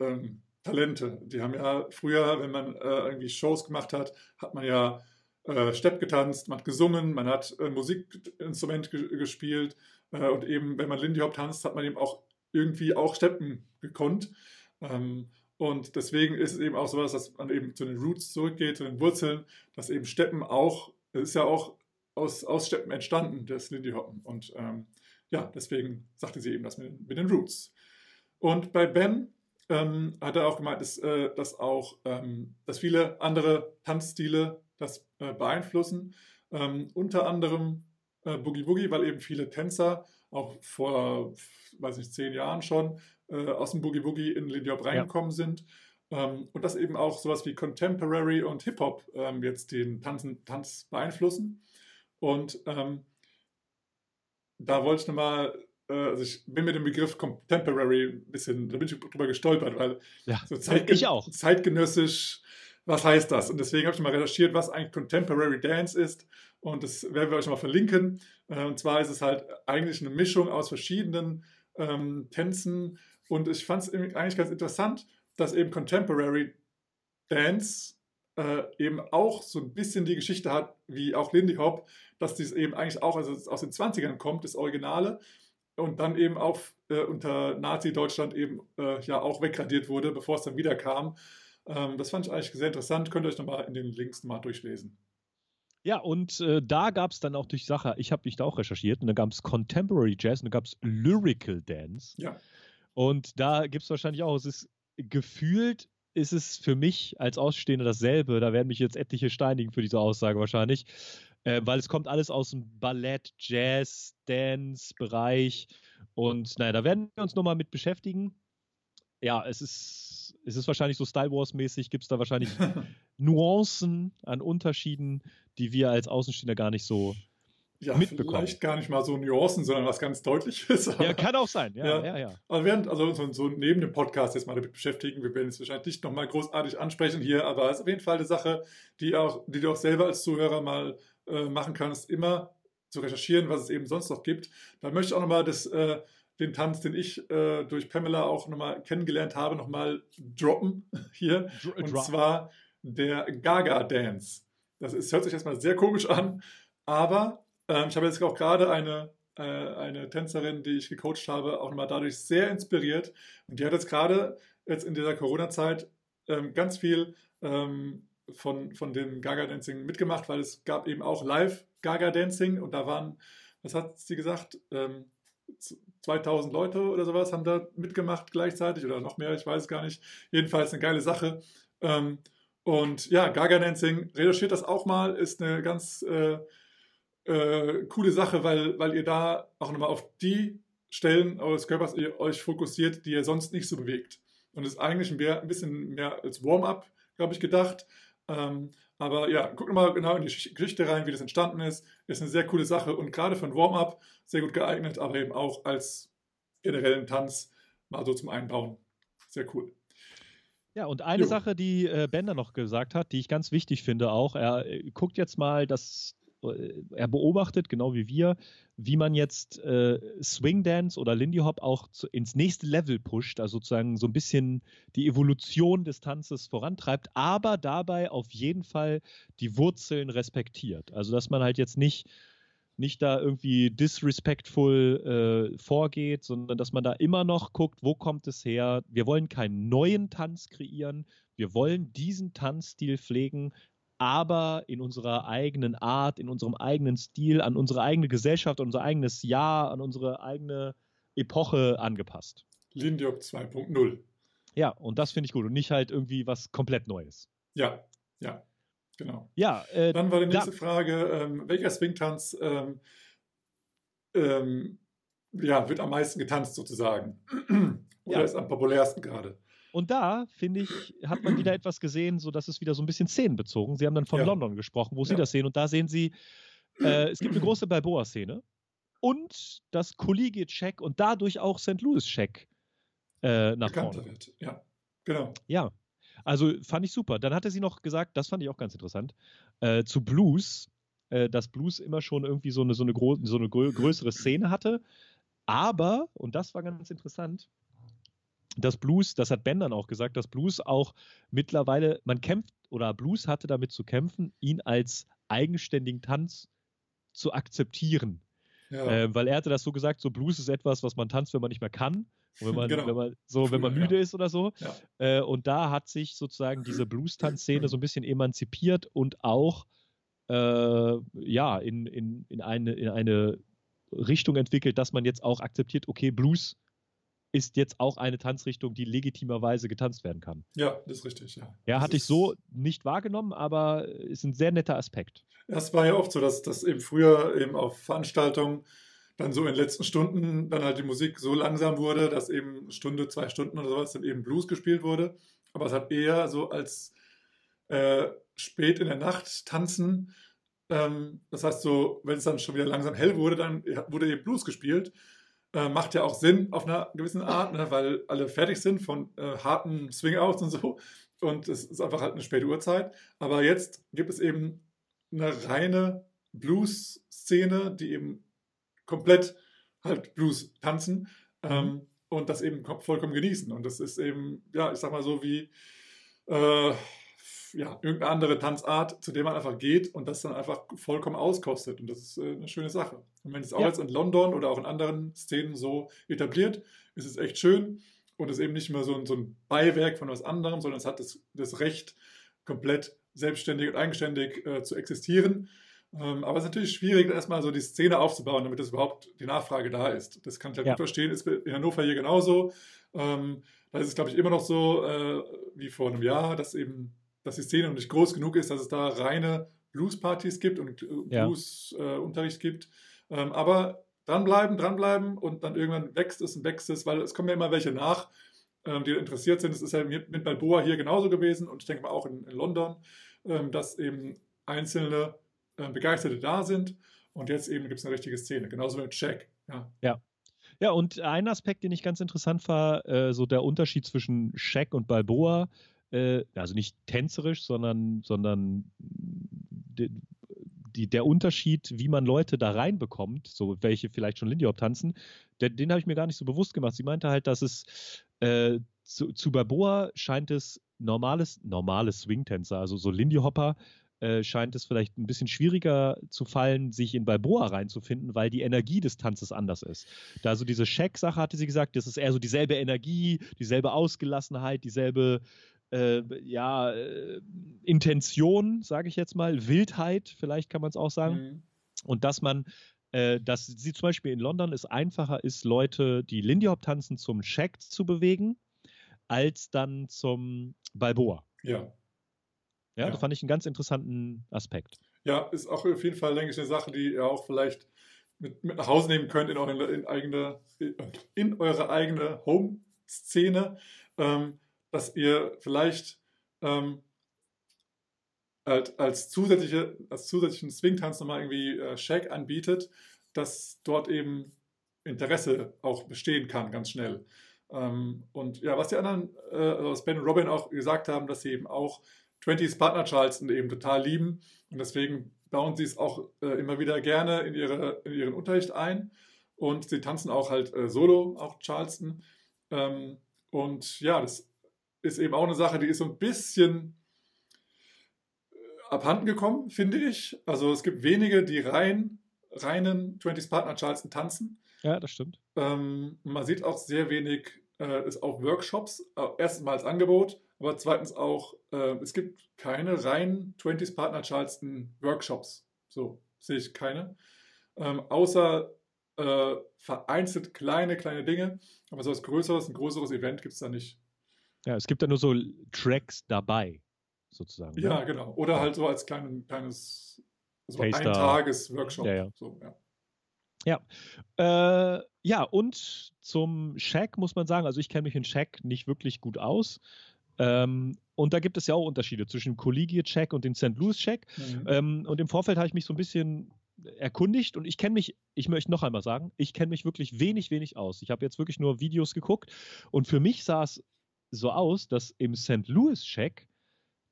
ähm, Talente. Die haben ja früher, wenn man äh, irgendwie Shows gemacht hat, hat man ja äh, Stepp getanzt, man hat gesungen, man hat ein Musikinstrument ge gespielt äh, und eben, wenn man Lindy Hop tanzt, hat man eben auch irgendwie auch steppen gekonnt. Ähm, und deswegen ist es eben auch so, dass man eben zu den Roots zurückgeht, zu den Wurzeln, dass eben Steppen auch, es ist ja auch aus, aus Steppen entstanden, das Lindy Hoppen. Und ähm, ja, deswegen sagte sie eben das mit, mit den Roots. Und bei Ben ähm, hat er auch gemeint, dass, äh, dass auch, ähm, dass viele andere Tanzstile das äh, beeinflussen. Ähm, unter anderem äh, Boogie Boogie, weil eben viele Tänzer auch vor, weiß nicht, zehn Jahren schon äh, aus dem Boogie Boogie in Lindy Hop reingekommen ja. sind. Ähm, und dass eben auch sowas wie Contemporary und Hip-Hop ähm, jetzt den Tanzen, Tanz beeinflussen. Und ähm, da wollte ich nochmal, äh, also ich bin mit dem Begriff Contemporary ein bisschen, da bin ich drüber gestolpert, weil ja, so zeitgen ich auch. zeitgenössisch, was heißt das? Und deswegen habe ich mal recherchiert, was eigentlich Contemporary Dance ist. Und das werden wir euch mal verlinken. Äh, und zwar ist es halt eigentlich eine Mischung aus verschiedenen ähm, Tänzen. Und ich fand es eigentlich ganz interessant, dass eben Contemporary Dance äh, eben auch so ein bisschen die Geschichte hat, wie auch Lindy Hop, dass dies eben eigentlich auch also aus den 20ern kommt, das Originale. Und dann eben auch äh, unter Nazi-Deutschland eben äh, ja auch wegradiert wurde, bevor es dann wieder kam. Ähm, das fand ich eigentlich sehr interessant. Könnt ihr euch nochmal in den Links mal durchlesen. Ja, und äh, da gab es dann auch durch Sache, ich habe mich da auch recherchiert, und da gab es Contemporary Jazz und da gab es Lyrical Dance. Ja. Und da gibt es wahrscheinlich auch, es ist gefühlt, ist es für mich als Ausstehender dasselbe. Da werden mich jetzt etliche steinigen für diese Aussage wahrscheinlich, äh, weil es kommt alles aus dem Ballett, Jazz, Dance-Bereich. Und naja, da werden wir uns nochmal mit beschäftigen. Ja, es ist, es ist wahrscheinlich so Style Wars-mäßig, gibt es da wahrscheinlich Nuancen an Unterschieden, die wir als Außenstehender gar nicht so ja, mitbekommen. vielleicht gar nicht mal so Nuancen, sondern was ganz Deutliches. Ja, kann auch sein. Ja, Ja. ja, ja. Also wir werden also so, so neben dem Podcast jetzt mal damit beschäftigen. Wir werden es wahrscheinlich nicht nochmal großartig ansprechen hier, aber es ist auf jeden Fall eine Sache, die, auch, die du auch selber als Zuhörer mal äh, machen kannst, immer zu recherchieren, was es eben sonst noch gibt. Da möchte ich auch nochmal das, äh, den Tanz, den ich äh, durch Pamela auch nochmal kennengelernt habe, nochmal droppen hier. Dr- Und Dra- zwar der Gaga Dance. Das ist, hört sich erstmal sehr komisch an, aber ähm, ich habe jetzt auch gerade eine, äh, eine Tänzerin, die ich gecoacht habe, auch nochmal dadurch sehr inspiriert. Und die hat jetzt gerade jetzt in dieser Corona-Zeit ähm, ganz viel ähm, von, von dem Gaga Dancing mitgemacht, weil es gab eben auch live Gaga Dancing und da waren, was hat sie gesagt, ähm, 2000 Leute oder sowas haben da mitgemacht gleichzeitig oder noch mehr, ich weiß gar nicht. Jedenfalls eine geile Sache. Ähm, und ja, Gaga Dancing, recherchiert das auch mal, ist eine ganz äh, äh, coole Sache, weil, weil ihr da auch nochmal auf die Stellen eures Körpers ihr euch fokussiert, die ihr sonst nicht so bewegt. Und ist eigentlich ein bisschen mehr als Warm-up, glaube ich, gedacht. Ähm, aber ja, guckt mal genau in die Gesch- Geschichte rein, wie das entstanden ist. Ist eine sehr coole Sache und gerade für ein Warm-up sehr gut geeignet, aber eben auch als generellen Tanz mal so zum Einbauen. Sehr cool. Ja, und eine Jo. Sache, die äh, Bender noch gesagt hat, die ich ganz wichtig finde auch, er äh, guckt jetzt mal, dass er beobachtet, genau wie wir, wie man jetzt äh, Swing Dance oder Lindy Hop auch zu, ins nächste Level pusht, also sozusagen so ein bisschen die Evolution des Tanzes vorantreibt, aber dabei auf jeden Fall die Wurzeln respektiert. Also dass man halt jetzt nicht nicht da irgendwie disrespectful äh, vorgeht, sondern dass man da immer noch guckt, wo kommt es her. Wir wollen keinen neuen Tanz kreieren, wir wollen diesen Tanzstil pflegen, aber in unserer eigenen Art, in unserem eigenen Stil, an unsere eigene Gesellschaft, an unser eigenes Jahr, an unsere eigene Epoche angepasst. Lindiop 2.0. Ja, und das finde ich gut und nicht halt irgendwie was komplett Neues. Ja, ja, genau. Ja, äh, Dann war die da- nächste Frage, ähm, welcher Swingtanz ähm, ähm, ja, wird am meisten getanzt sozusagen? Oder Ja. ist am populärsten gerade? Und da, finde ich, hat man wieder etwas gesehen, so dass es wieder so ein bisschen szenenbezogen. Sie haben dann von Ja. London gesprochen, wo Sie Ja. das sehen. Und da sehen Sie, äh, es gibt eine große Balboa-Szene und das Collegiate-Check und dadurch auch St. Louis-Check äh, nach Bekannter vorne. wird. Ja, genau. Ja, also fand ich super. Dann hatte sie noch gesagt, das fand ich auch ganz interessant, äh, zu Blues, äh, dass Blues immer schon irgendwie so eine, so eine, so eine grö größere Szene hatte. Aber, und das war ganz interessant, dass Blues, das hat Ben dann auch gesagt, dass Blues auch mittlerweile, man kämpft, oder Blues hatte damit zu kämpfen, ihn als eigenständigen Tanz zu akzeptieren. Ja, Ähm, weil er hatte das so gesagt, so Blues ist etwas, was man tanzt, wenn man nicht mehr kann. Und wenn man, Genau. wenn man, so, wenn man müde ja. ist oder so. Ja. Äh, und da hat sich sozusagen diese Blues-Tanzszene so ein bisschen emanzipiert und auch äh, ja, in, in, in, eine, in eine Richtung entwickelt, dass man jetzt auch akzeptiert, okay, Blues ist jetzt auch eine Tanzrichtung, die legitimerweise getanzt werden kann. ja, das ist richtig. Ja, Ja, hatte ich so nicht wahrgenommen, aber ist ein sehr netter Aspekt. Es war ja oft so, dass, dass eben früher eben auf Veranstaltungen dann so in den letzten Stunden dann halt die Musik so langsam wurde, dass eben Stunde, zwei Stunden oder sowas dann eben Blues gespielt wurde. Aber es hat eher so als äh, spät in der Nacht tanzen. Ähm, das heißt so, wenn es dann schon wieder langsam hell wurde, dann wurde eben Blues gespielt. Äh, macht ja auch Sinn auf einer gewissen Art, ne, weil alle fertig sind von äh, harten Swing-Outs und so. Und es ist einfach halt eine späte Uhrzeit. Aber jetzt gibt es eben eine reine Blues-Szene, die eben komplett halt Blues tanzen ähm, und das eben kom- vollkommen genießen. Und das ist eben, ja, ich sag mal so wie äh, ja, irgendeine andere Tanzart, zu der man einfach geht und das dann einfach vollkommen auskostet. Und das ist äh, eine schöne Sache. Und wenn es auch Ja. jetzt in London oder auch in anderen Szenen so etabliert, ist es echt schön und ist eben nicht mehr so ein, so ein Beiwerk von was anderem, sondern es hat das, das Recht, komplett selbstständig und eigenständig äh, zu existieren. Ähm, aber es ist natürlich schwierig, erstmal so die Szene aufzubauen, damit es überhaupt die Nachfrage da ist. Das kann ich halt Ja. gut verstehen, ist in Hannover hier genauso. Ähm, da ist es, glaube ich, immer noch so äh, wie vor einem Jahr, dass eben, dass die Szene noch nicht groß genug ist, dass es da reine Blues-Partys gibt und äh, Ja. Blues-Unterricht gibt. Ähm, aber dranbleiben, dranbleiben und dann irgendwann wächst es und wächst es, weil es kommen ja immer welche nach, ähm, die interessiert sind. Es ist ja mit Balboa hier genauso gewesen und ich denke mal auch in, in London, ähm, dass eben einzelne äh, Begeisterte da sind Und jetzt eben gibt es eine richtige Szene, genauso mit Check. Ja. ja. Ja, und ein Aspekt, den ich ganz interessant war, äh, so der Unterschied zwischen Shaq und Balboa, äh, also nicht tänzerisch, sondern, sondern die, die, der Unterschied, wie man Leute da reinbekommt, so welche vielleicht schon Lindy Hop tanzen, den, den habe ich mir gar nicht so bewusst gemacht. Sie meinte halt, dass es äh, zu, zu Balboa scheint es normales, normales Swing-Tänzer, also so Lindy Hopper, äh, scheint es vielleicht ein bisschen schwieriger zu fallen, sich in Balboa reinzufinden, weil die Energie des Tanzes anders ist. Da so diese Check-Sache hatte sie gesagt, das ist eher so dieselbe Energie, dieselbe Ausgelassenheit, dieselbe äh, ja, äh, Intention, sage ich jetzt mal, Wildheit, vielleicht kann man es auch sagen. Mhm. Und dass man äh, dass sie zum Beispiel in London es einfacher ist, Leute, die Lindy Hop tanzen, zum Check zu bewegen, als dann zum Balboa. Ja. Ja, ja. das fand ich einen ganz interessanten Aspekt. Ja, ist auch auf jeden Fall, denke ich, eine Sache, die ihr auch vielleicht mit, mit nach Hause nehmen könnt in, eure, in, eigene, in eure eigene Home-Szene, ähm, dass ihr vielleicht ähm, als, als, zusätzliche, als zusätzlichen Swing-Tanz nochmal irgendwie äh, Shake anbietet, dass dort eben Interesse auch bestehen kann, ganz schnell. Ähm, und ja, was die anderen, äh, also was Ben und Robin auch gesagt haben, dass sie eben auch 20s Partner Charleston eben total lieben und deswegen bauen sie es auch äh, immer wieder gerne in, ihre, in ihren Unterricht ein und sie tanzen auch halt äh, solo, auch Charleston. Ähm, und ja, das ist eben auch eine Sache, die ist so ein bisschen äh, abhanden gekommen, finde ich. Also es gibt wenige, die rein, reinen 20s Partner Charleston tanzen. Ja, das stimmt. Ähm, man sieht auch sehr wenig äh, ist auch Workshops, äh, erstens mal als Angebot, aber zweitens auch, äh, es gibt keine rein 20s Partner Charleston Workshops. So sehe ich keine. Ähm, außer äh, vereinzelt kleine, kleine Dinge, aber so was Größeres, ein größeres Event gibt es da nicht. Ja, es gibt da nur so Tracks dabei, sozusagen. Ja, ne? genau. Oder halt so als klein, kleines, so ein Tages-Workshop. Ja, ja. So, ja. Ja. Äh, ja, und zum Shack muss man sagen, also ich kenne mich in Shack nicht wirklich gut aus. Ähm, und da gibt es ja auch Unterschiede zwischen dem Collegiate-Check und dem St. Louis-Check. Mhm. Ähm, und im Vorfeld habe ich mich so ein bisschen erkundigt und ich kenne mich, ich möchte noch einmal sagen, ich kenne mich wirklich wenig, wenig aus. Ich habe jetzt wirklich nur Videos geguckt und für mich sah es so aus, dass im St. Louis-Check,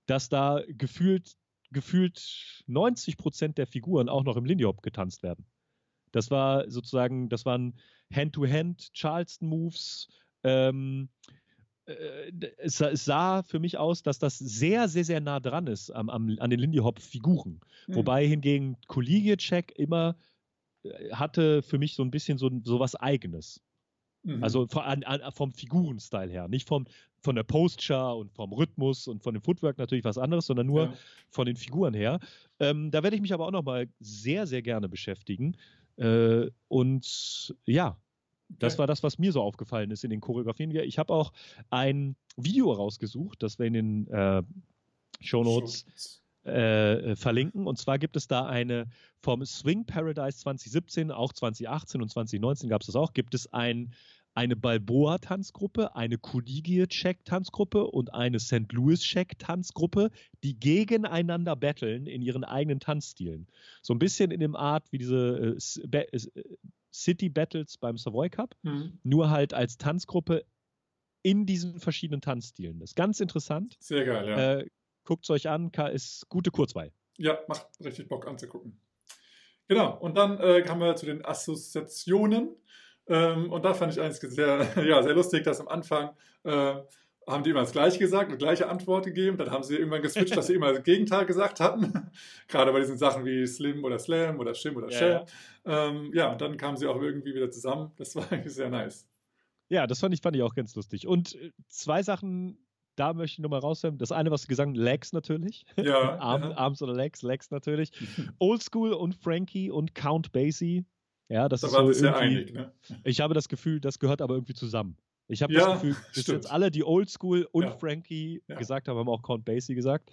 dass da gefühlt, gefühlt 90 Prozent der Figuren auch noch im Lindy Hop getanzt werden. Das war sozusagen, das waren Hand-to-Hand Charleston-Moves. Ähm, äh, es, es, sah für mich aus, dass das sehr, sehr, sehr nah dran ist am, am, an den Lindy Hop-Figuren. Mhm. Wobei hingegen Collegiate Check immer äh, hatte für mich so ein bisschen so, so was Eigenes. Mhm. Also von, an, an, vom Figurenstil her, nicht vom, von der Posture und vom Rhythmus und von dem Footwork natürlich was anderes, sondern nur ja. von den Figuren her. Ähm, da werde ich mich aber auch nochmal sehr, sehr gerne beschäftigen. Äh, und ja, das okay. war das, was mir so aufgefallen ist in den Choreografien. Ich habe auch ein Video rausgesucht, das wir in den äh, Show Notes äh, verlinken. Und zwar gibt es da eine vom Swing Paradise 2017, auch 2018 und 2019 gab es das auch, gibt es ein eine Balboa-Tanzgruppe, eine Collegiate-Check-Tanzgruppe und eine St. Louis-Check-Tanzgruppe, die gegeneinander battlen in ihren eigenen Tanzstilen. So ein bisschen in dem Art wie diese äh, äh, City Battles beim Savoy Cup, mhm. nur halt als Tanzgruppe in diesen verschiedenen Tanzstilen. Das ist ganz interessant. Sehr geil, ja. Äh, Guckt es euch an, ist gute Kurzweil. Ja, macht richtig Bock anzugucken. Genau, und dann äh, kommen wir zu den Assoziationen. Ähm, und da fand ich eins sehr, ja, sehr lustig, dass am Anfang äh, haben die immer das Gleiche gesagt, eine gleiche Antwort gegeben. Dann haben sie irgendwann geswitcht, dass sie immer das Gegenteil gesagt hatten. Gerade bei diesen Sachen wie Slim oder Slam oder Shim oder Shell. Ja, ähm, ja, und dann kamen sie auch irgendwie wieder zusammen. Das war eigentlich sehr nice. Ja, das fand ich, fand ich auch ganz lustig. Und äh, zwei Sachen, da möchte ich nochmal raushören. Das eine, was du gesagt hast, Legs natürlich. Ja, Arm, ja. Arms oder Legs, Legs natürlich. Oldschool und Frankie und Count Basie ja, das da ist so sehr einig. Ne? Ich habe das Gefühl, das gehört aber irgendwie zusammen. Ich habe ja, das Gefühl, dass jetzt alle, die Oldschool und ja. Frankie ja. gesagt haben, haben auch Count Basie gesagt.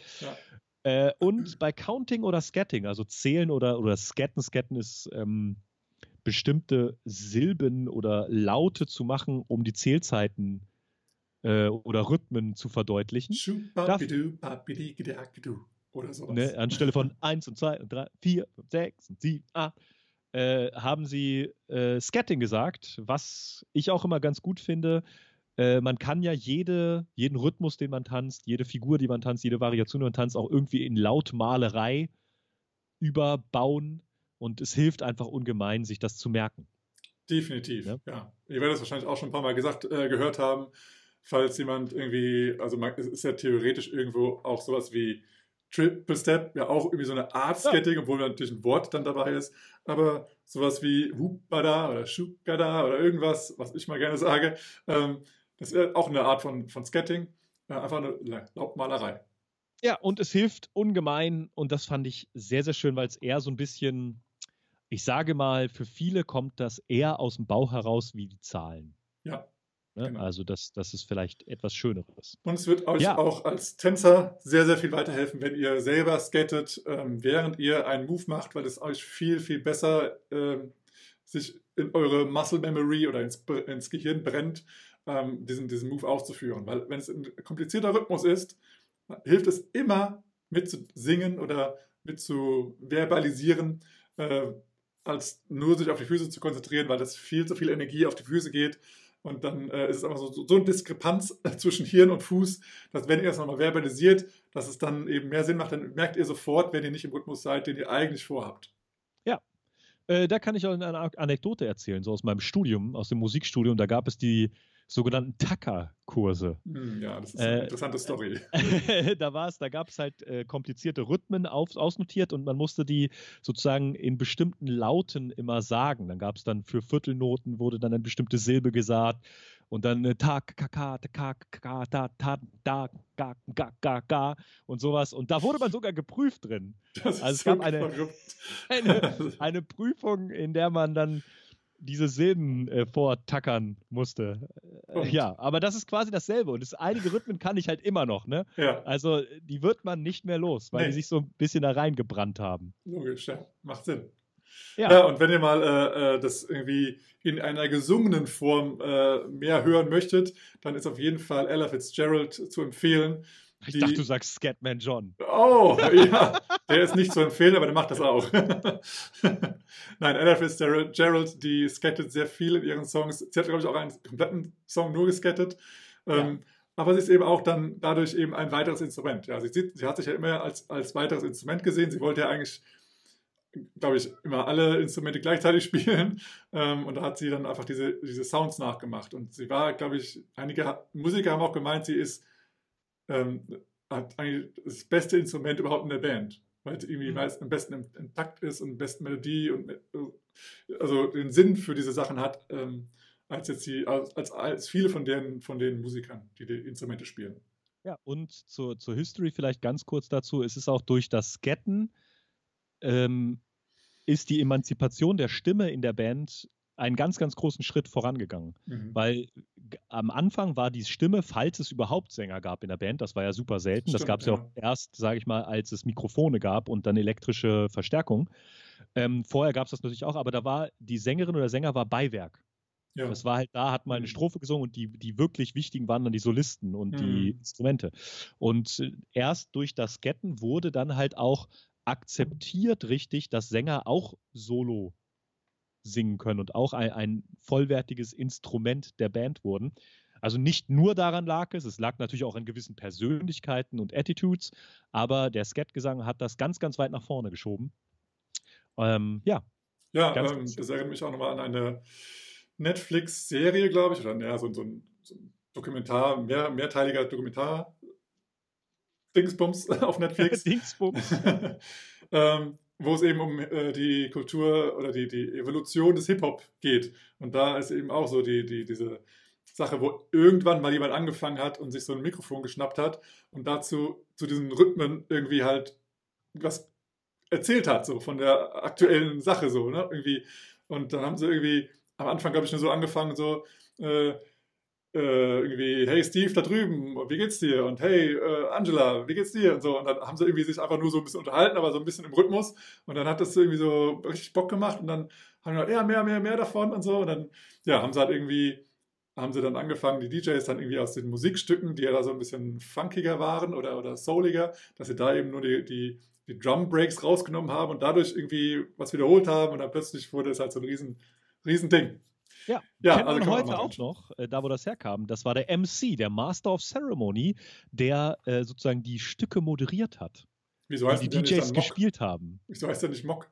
Äh, und bei Counting oder Scatting, also Zählen oder, oder Scatten, Scatten ist ähm, bestimmte Silben oder Laute zu machen, um die Zählzeiten äh, oder Rhythmen zu verdeutlichen. Oder sowas. Ne, anstelle von 1 und 2 und 3, 4, 5, 6 und 7, 8 äh, haben sie äh, Scatting gesagt, was ich auch immer ganz gut finde. Äh, man kann ja jede, jeden Rhythmus, den man tanzt, jede Figur, die man tanzt, jede Variation, die man tanzt, auch irgendwie in Lautmalerei überbauen. Und es hilft einfach ungemein, sich das zu merken. Definitiv, ja. ja. Ihr werdet es wahrscheinlich auch schon ein paar Mal gesagt, äh, gehört haben, falls jemand irgendwie, also man, es ist ja theoretisch irgendwo auch sowas wie Triple Step, ja auch irgendwie so eine Art Skating, ja. obwohl natürlich ein Wort dann dabei ist, aber sowas wie Whoopbada oder Shukada oder irgendwas, was ich mal gerne sage, ähm, das ist auch eine Art von, von Skating, äh, einfach eine Laubmalerei. Ja, und es hilft ungemein und das fand ich sehr, sehr schön, weil es eher so ein bisschen ich sage mal, für viele kommt das eher aus dem Bauch heraus wie die Zahlen. Ja. Ne? Genau. Also das, das ist vielleicht etwas Schöneres. Und es wird euch ja. auch als Tänzer sehr, sehr viel weiterhelfen, wenn ihr selber skatet, ähm, während ihr einen Move macht, weil es euch viel, viel besser ähm, sich in eure Muscle Memory oder ins, ins Gehirn brennt, ähm, diesen, diesen Move auszuführen. Weil wenn es ein komplizierter Rhythmus ist, hilft es immer mit zu singen oder mit zu verbalisieren, äh, als nur sich auf die Füße zu konzentrieren, weil das viel zu viel Energie auf die Füße geht. Und dann äh, ist es einfach so, so, eine Diskrepanz zwischen Hirn und Fuß, dass wenn ihr es nochmal verbalisiert, dass es dann eben mehr Sinn macht, dann merkt ihr sofort, wenn ihr nicht im Rhythmus seid, den ihr eigentlich vorhabt. Ja, äh, da kann ich auch eine Anekdote erzählen, so aus meinem Studium, aus dem Musikstudium. Da gab es die sogenannten Tacker-Kurse. Hm, ja, das ist eine äh, interessante Story. da war es, da gab es halt äh, komplizierte Rhythmen auf, ausnotiert und man musste die sozusagen in bestimmten Lauten immer sagen. Dann gab es dann für Viertelnoten wurde dann eine bestimmte Silbe gesagt und dann äh, ta ka ka ka ka ta ta da ga ga ga ga und sowas und da wurde man sogar geprüft drin. Das ist also es gab eine, eine, eine Prüfung, in der man dann diese Silben äh, vortackern musste. Äh, ja, aber das ist quasi dasselbe. Und das, einige Rhythmen kann ich halt immer noch, ne? Ja. Also die wird man nicht mehr los, weil nee. die sich so ein bisschen da reingebrannt haben. Logisch, ja. Macht Sinn. Ja. ja und wenn ihr mal äh, äh, das irgendwie in einer gesungenen Form äh, mehr hören möchtet, dann ist auf jeden Fall Ella Fitzgerald zu empfehlen. Ich die, dachte, du sagst Scatman John. Oh, ja. Der ist nicht zu empfehlen, aber der macht das auch. Nein, Ella Fitzgerald, die skattet sehr viel in ihren Songs. Sie hat, glaube ich, auch einen kompletten Song nur geskattet. Ja. Ähm, aber sie ist eben auch dann dadurch eben ein weiteres Instrument. Ja, sie, sieht, sie hat sich ja immer als, als weiteres Instrument gesehen. Sie wollte ja eigentlich, glaube ich, immer alle Instrumente gleichzeitig spielen. Ähm, und da hat sie dann einfach diese, diese Sounds nachgemacht. Und sie war, glaube ich, einige Musiker haben auch gemeint, sie ist ähm, hat eigentlich das beste Instrument überhaupt in der Band. Weil es irgendwie mhm. am besten im, im, Takt ist und besten Melodie und also den Sinn für diese Sachen hat, ähm, als jetzt die, als, als, viele von den, von den Musikern, die die Instrumente spielen. Ja, und zur, zur History vielleicht ganz kurz dazu. Es ist auch durch das Sketten ähm, ist die Emanzipation der Stimme in der Band einen ganz, ganz großen Schritt vorangegangen. Mhm. Weil am Anfang war die Stimme, falls es überhaupt Sänger gab in der Band, das war ja super selten. Stimmt, das gab es ja. ja. auch erst, sage ich mal, als es Mikrofone gab und dann elektrische Verstärkung. Ähm, vorher gab es das natürlich auch, aber da war die Sängerin oder Sänger war Beiwerk. Ja. Das war halt, da hat mal eine mhm. Strophe gesungen und die, die wirklich wichtigen waren dann die Solisten und mhm. die Instrumente. Und äh, erst durch das Sketten wurde dann halt auch akzeptiert richtig, dass Sänger auch Solo singen können und auch ein, ein vollwertiges Instrument der Band wurden. Also nicht nur daran lag es, es lag natürlich auch an gewissen Persönlichkeiten und Attitudes, aber der Skat-Gesang hat das ganz, ganz weit nach vorne geschoben. Ähm, ja. Ja, ähm, das erinnert mich auch nochmal an eine Netflix-Serie, glaube ich, oder ja, so, so, ein, so ein Dokumentar, mehr, mehrteiliger Dokumentar. Dingsbums auf Netflix. Dingsbums. ähm, wo es eben um äh, die Kultur oder die, die Evolution des Hip-Hop geht. Und da ist eben auch so die, die, diese Sache, wo irgendwann mal jemand angefangen hat und sich so ein Mikrofon geschnappt hat und dazu zu diesen Rhythmen irgendwie halt was erzählt hat, so von der aktuellen Sache so, ne? Irgendwie. Und dann haben sie irgendwie am Anfang, glaube ich, nur so angefangen, so, äh, äh, irgendwie, hey Steve da drüben, wie geht's dir? Und hey äh, Angela, wie geht's dir? Und so. Und dann haben sie irgendwie sich einfach nur so ein bisschen unterhalten, aber so ein bisschen im Rhythmus. Und dann hat das irgendwie so richtig Bock gemacht und dann haben wir gesagt, ja, mehr, mehr, mehr davon und so. Und dann, ja, haben sie halt irgendwie haben sie dann angefangen, die DJs dann irgendwie aus den Musikstücken, die ja da so ein bisschen funkiger waren oder, oder souliger, dass sie da eben nur die, die, die Drum Breaks rausgenommen haben und dadurch irgendwie was wiederholt haben und dann plötzlich wurde es halt so ein riesen, riesen Ding. Ja, Ja, kennt also man man heute mal auch noch, äh, da wo das herkam. Das war der MC, der Master of Ceremony, der äh, sozusagen die Stücke moderiert hat, Wieso heißt die DJs gespielt haben. Wieso heißt der nicht Mock?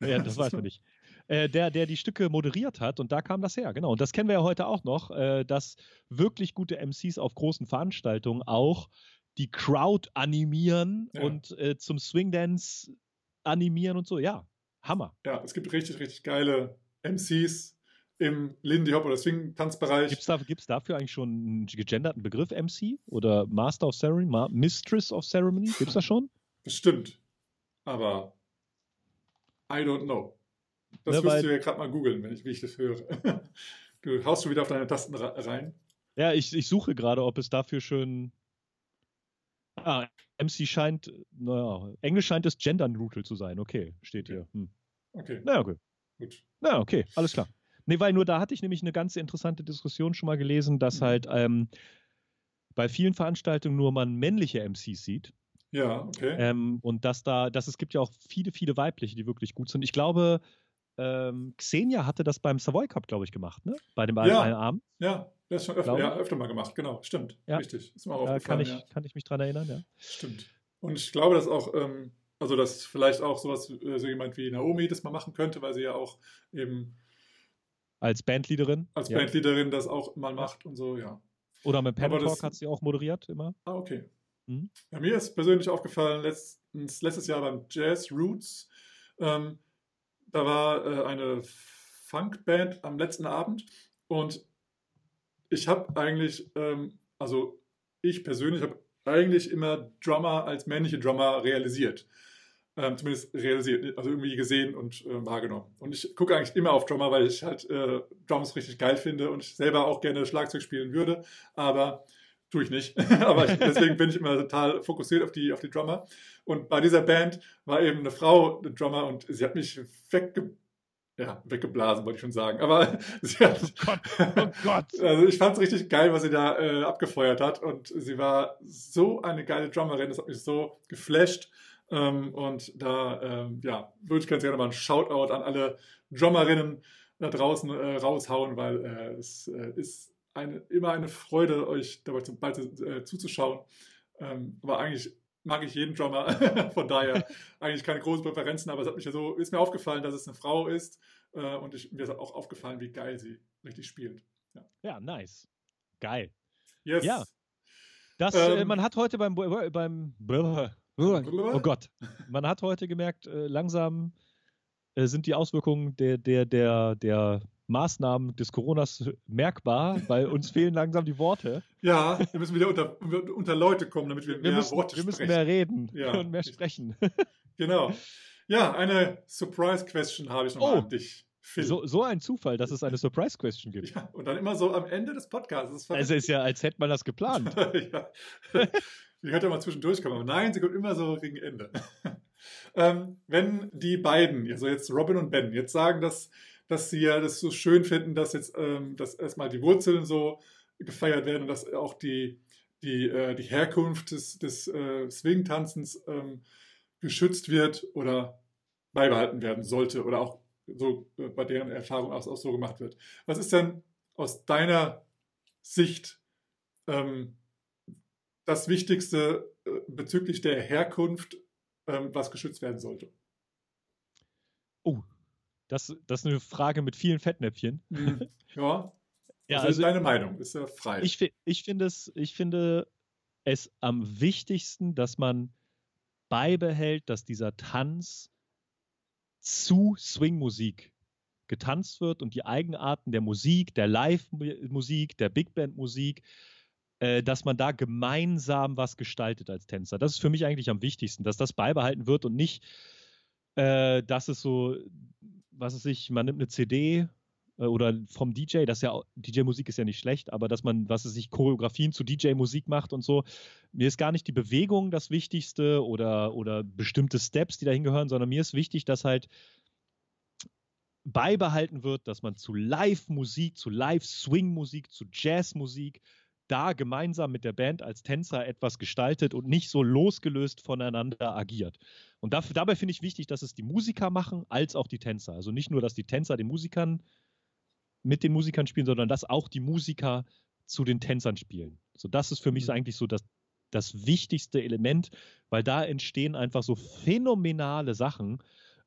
Ja, das weiß man nicht. Äh, der, der die Stücke moderiert hat und da kam das her, genau. Und das kennen wir ja heute auch noch, äh, dass wirklich gute MCs auf großen Veranstaltungen auch die Crowd animieren Ja. und äh, zum Swingdance animieren und so. Ja, Hammer. Ja, es gibt richtig, richtig geile MCs im Lindy Hop oder Swing-Tanzbereich. Gibt es da, gibt's dafür eigentlich schon einen gegenderten Begriff MC oder Master of Ceremony, Ma Mistress of Ceremony? Gibt es das schon? Bestimmt. Aber I don't know. Das Ne, wirst du ja gerade mal googeln, wenn ich, wie ich das höre. Du haust schon wieder auf deine Tasten rein. Ja, ich, ich suche gerade, ob es dafür schön. Ah, MC scheint, naja, Englisch scheint es gender neutral zu sein. Okay, steht hier. Hm. Okay, Na okay. gut. Na okay, alles klar. Nee, weil nur da hatte ich nämlich eine ganz interessante Diskussion schon mal gelesen, dass Mhm. halt ähm, bei vielen Veranstaltungen nur man männliche MCs sieht. Ja, okay. Ähm, und dass da, dass es gibt ja auch viele, viele weibliche, die wirklich gut sind. Ich glaube, ähm, Xenia hatte das beim Savoy Cup, glaube ich, gemacht, ne? Bei dem Ja. einen Abend. ja, das ist schon öfter, ja, öfter mal gemacht. Genau, stimmt. Ja. Richtig. Ist mir auch Äh, kann, aufgefallen. ich, ja. kann ich mich dran erinnern, ja. Stimmt. Und ich glaube, dass auch, ähm, also dass vielleicht auch sowas, äh, so jemand wie Naomi das mal machen könnte, weil sie ja auch eben Als Bandleaderin. als ja. Bandleaderin das auch mal macht und so, ja. Oder mit Pen Talk hat sie auch moderiert immer. Ah, okay. Mhm. Ja, mir ist persönlich aufgefallen, letztens, letztes Jahr beim Jazz Roots, ähm, da war äh, eine Funkband am letzten Abend und ich habe eigentlich, ähm, also ich persönlich habe eigentlich immer Drummer als männliche Drummer realisiert. Ähm, zumindest realisiert, also irgendwie gesehen und äh, wahrgenommen. Und ich gucke eigentlich immer auf Drummer, weil ich halt äh, Drums richtig geil finde und ich selber auch gerne Schlagzeug spielen würde, aber tue ich nicht. aber ich, deswegen bin ich immer total fokussiert auf die, auf die Drummer. Und bei dieser Band war eben eine Frau, eine Drummer, und sie hat mich wegge ja, weggeblasen, wollte ich schon sagen. Aber sie hat, Oh Gott. also ich fand es richtig geil, was sie da äh, abgefeuert hat. Und sie war so eine geile Drummerin, das hat mich so geflasht. Ähm, und da, ähm, ja, würde ich ganz gerne mal einen Shoutout an alle Drummerinnen da draußen äh, raushauen, weil äh, es äh, ist eine, immer eine Freude, euch dabei zu, bei, äh, zuzuschauen. Ähm, aber eigentlich mag ich jeden Drummer, von daher eigentlich keine großen Präferenzen, aber es hat mich ja so, ist mir aufgefallen, dass es eine Frau ist äh, und ich, mir ist auch aufgefallen, wie geil sie richtig spielt. Ja, nice. Geil. Yes. Ja. Das, Ähm. äh, man hat heute beim, beim Oh Gott, man hat heute gemerkt, äh, langsam äh, sind die Auswirkungen der, der, der, der Maßnahmen des Coronas merkbar, weil uns fehlen langsam die Worte. Ja, wir müssen wieder unter, unter Leute kommen, damit wir, Wir mehr müssen, Worte wir müssen sprechen. mehr reden Ja. und mehr sprechen. Genau. Ja, eine Surprise-Question habe ich nochmal Oh. an dich, Phil. So, so ein Zufall, dass es eine Surprise-Question gibt. Ja, und dann immer so am Ende des Podcasts. Also ist ja, als hätte man das geplant. ja. Die könnte mal zwischendurch kommen, aber nein, sie kommt immer so gegen Ende. ähm, wenn die beiden, also jetzt Robin und Ben, jetzt sagen, dass, dass sie ja das so schön finden, dass jetzt ähm, dass erstmal die Wurzeln so gefeiert werden und dass auch die, die, äh, die Herkunft des, des äh, Swing-Tanzens ähm, geschützt wird oder beibehalten werden sollte oder auch so äh, bei deren Erfahrung auch, auch so gemacht wird. Was ist denn aus deiner Sicht ähm, das Wichtigste äh, bezüglich der Herkunft, ähm, was geschützt werden sollte? Oh, das, das ist eine Frage mit vielen Fettnäpfchen. ja, Ja, also, also deine Meinung, ist ja frei. ich, ich, finde es, ich finde es am wichtigsten, dass man beibehält, dass dieser Tanz zu Swing-Musik getanzt wird und die Eigenarten der Musik, der Live-Musik, der Big Band-Musik, äh, dass man da gemeinsam was gestaltet als Tänzer. Das ist für mich eigentlich am wichtigsten, dass das beibehalten wird und nicht, äh, dass es so, was weiß ich, man nimmt eine CD äh, oder vom DJ, das ja DJ-Musik ist ja nicht schlecht, aber dass man, was es sich Choreografien zu DJ-Musik macht und so. Mir ist gar nicht die Bewegung das Wichtigste oder, oder bestimmte Steps, die dahin gehören, sondern mir ist wichtig, dass halt beibehalten wird, dass man zu Live-Musik, zu Live-Swing-Musik, zu Jazz-Musik da gemeinsam mit der Band als Tänzer etwas gestaltet und nicht so losgelöst voneinander agiert. Und dafür, dabei finde ich wichtig, dass es die Musiker machen, als auch die Tänzer. Also nicht nur, dass die Tänzer den Musikern mit den Musikern spielen, sondern dass auch die Musiker zu den Tänzern spielen. So, das ist für mich Mhm. eigentlich so das, das wichtigste Element, weil da entstehen einfach so phänomenale Sachen,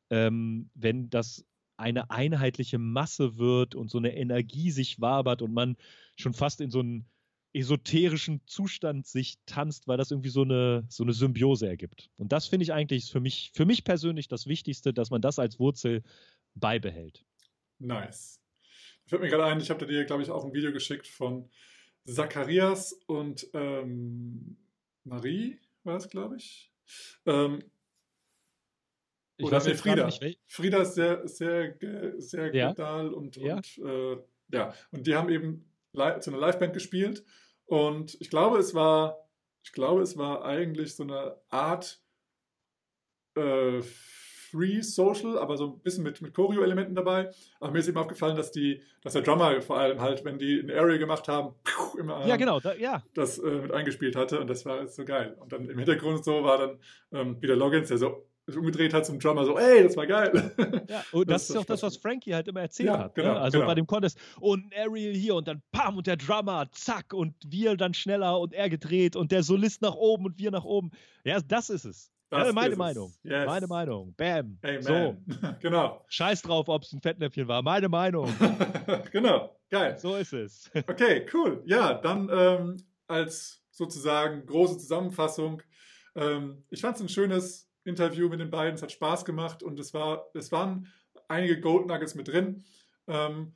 ähm, wenn das eine einheitliche Masse wird und so eine Energie sich wabert und man schon fast in so einen esoterischen Zustand sich tanzt, weil das irgendwie so eine, so eine Symbiose ergibt. Und das finde ich eigentlich für mich, für mich persönlich das Wichtigste, dass man das als Wurzel beibehält. Nice. Fällt mir gerade ein, ich habe dir, glaube ich, auch ein Video geschickt von Zacharias und ähm, Marie, war das, glaube ich. Ähm, Ich Oder nee, Frieda. nicht, Frieda ist sehr, sehr, ge- sehr Ja. und, Ja. und äh, ja, und die haben eben zu einer Liveband gespielt und ich glaube, es war, ich glaube, es war eigentlich so eine Art äh, Free Social, aber so ein bisschen mit, mit Choreo-Elementen dabei. Aber mir ist eben aufgefallen, dass die, dass der Drummer vor allem halt, wenn die eine Area gemacht haben, immer Ja, genau, da, ja. das äh, mit eingespielt hatte und das war so geil. Und dann im Hintergrund so war dann ähm, Peter Loggins, der so umgedreht hat zum Drummer, so, ey, das war geil. Ja, und Das das, ist auch das, was Frankie halt immer erzählt Ja, hat. genau, ne? Also genau. bei dem Contest. Und Ariel hier und dann pam und der Drummer, zack, und wir dann schneller und er gedreht und der Solist nach oben und wir nach oben. Ja, das ist es. Das ja, meine ist. Meinung. Yes. Meine Meinung. Bam. Amen. So. genau. Scheiß drauf, ob es ein Fettnäpfchen war. Meine Meinung. genau. Geil. So ist es. Okay, cool. Ja, dann ähm, als sozusagen große Zusammenfassung. Ähm, ich fand es ein schönes Interview mit den beiden. Es hat Spaß gemacht und es, war, es waren einige Gold Nuggets mit drin. Ähm,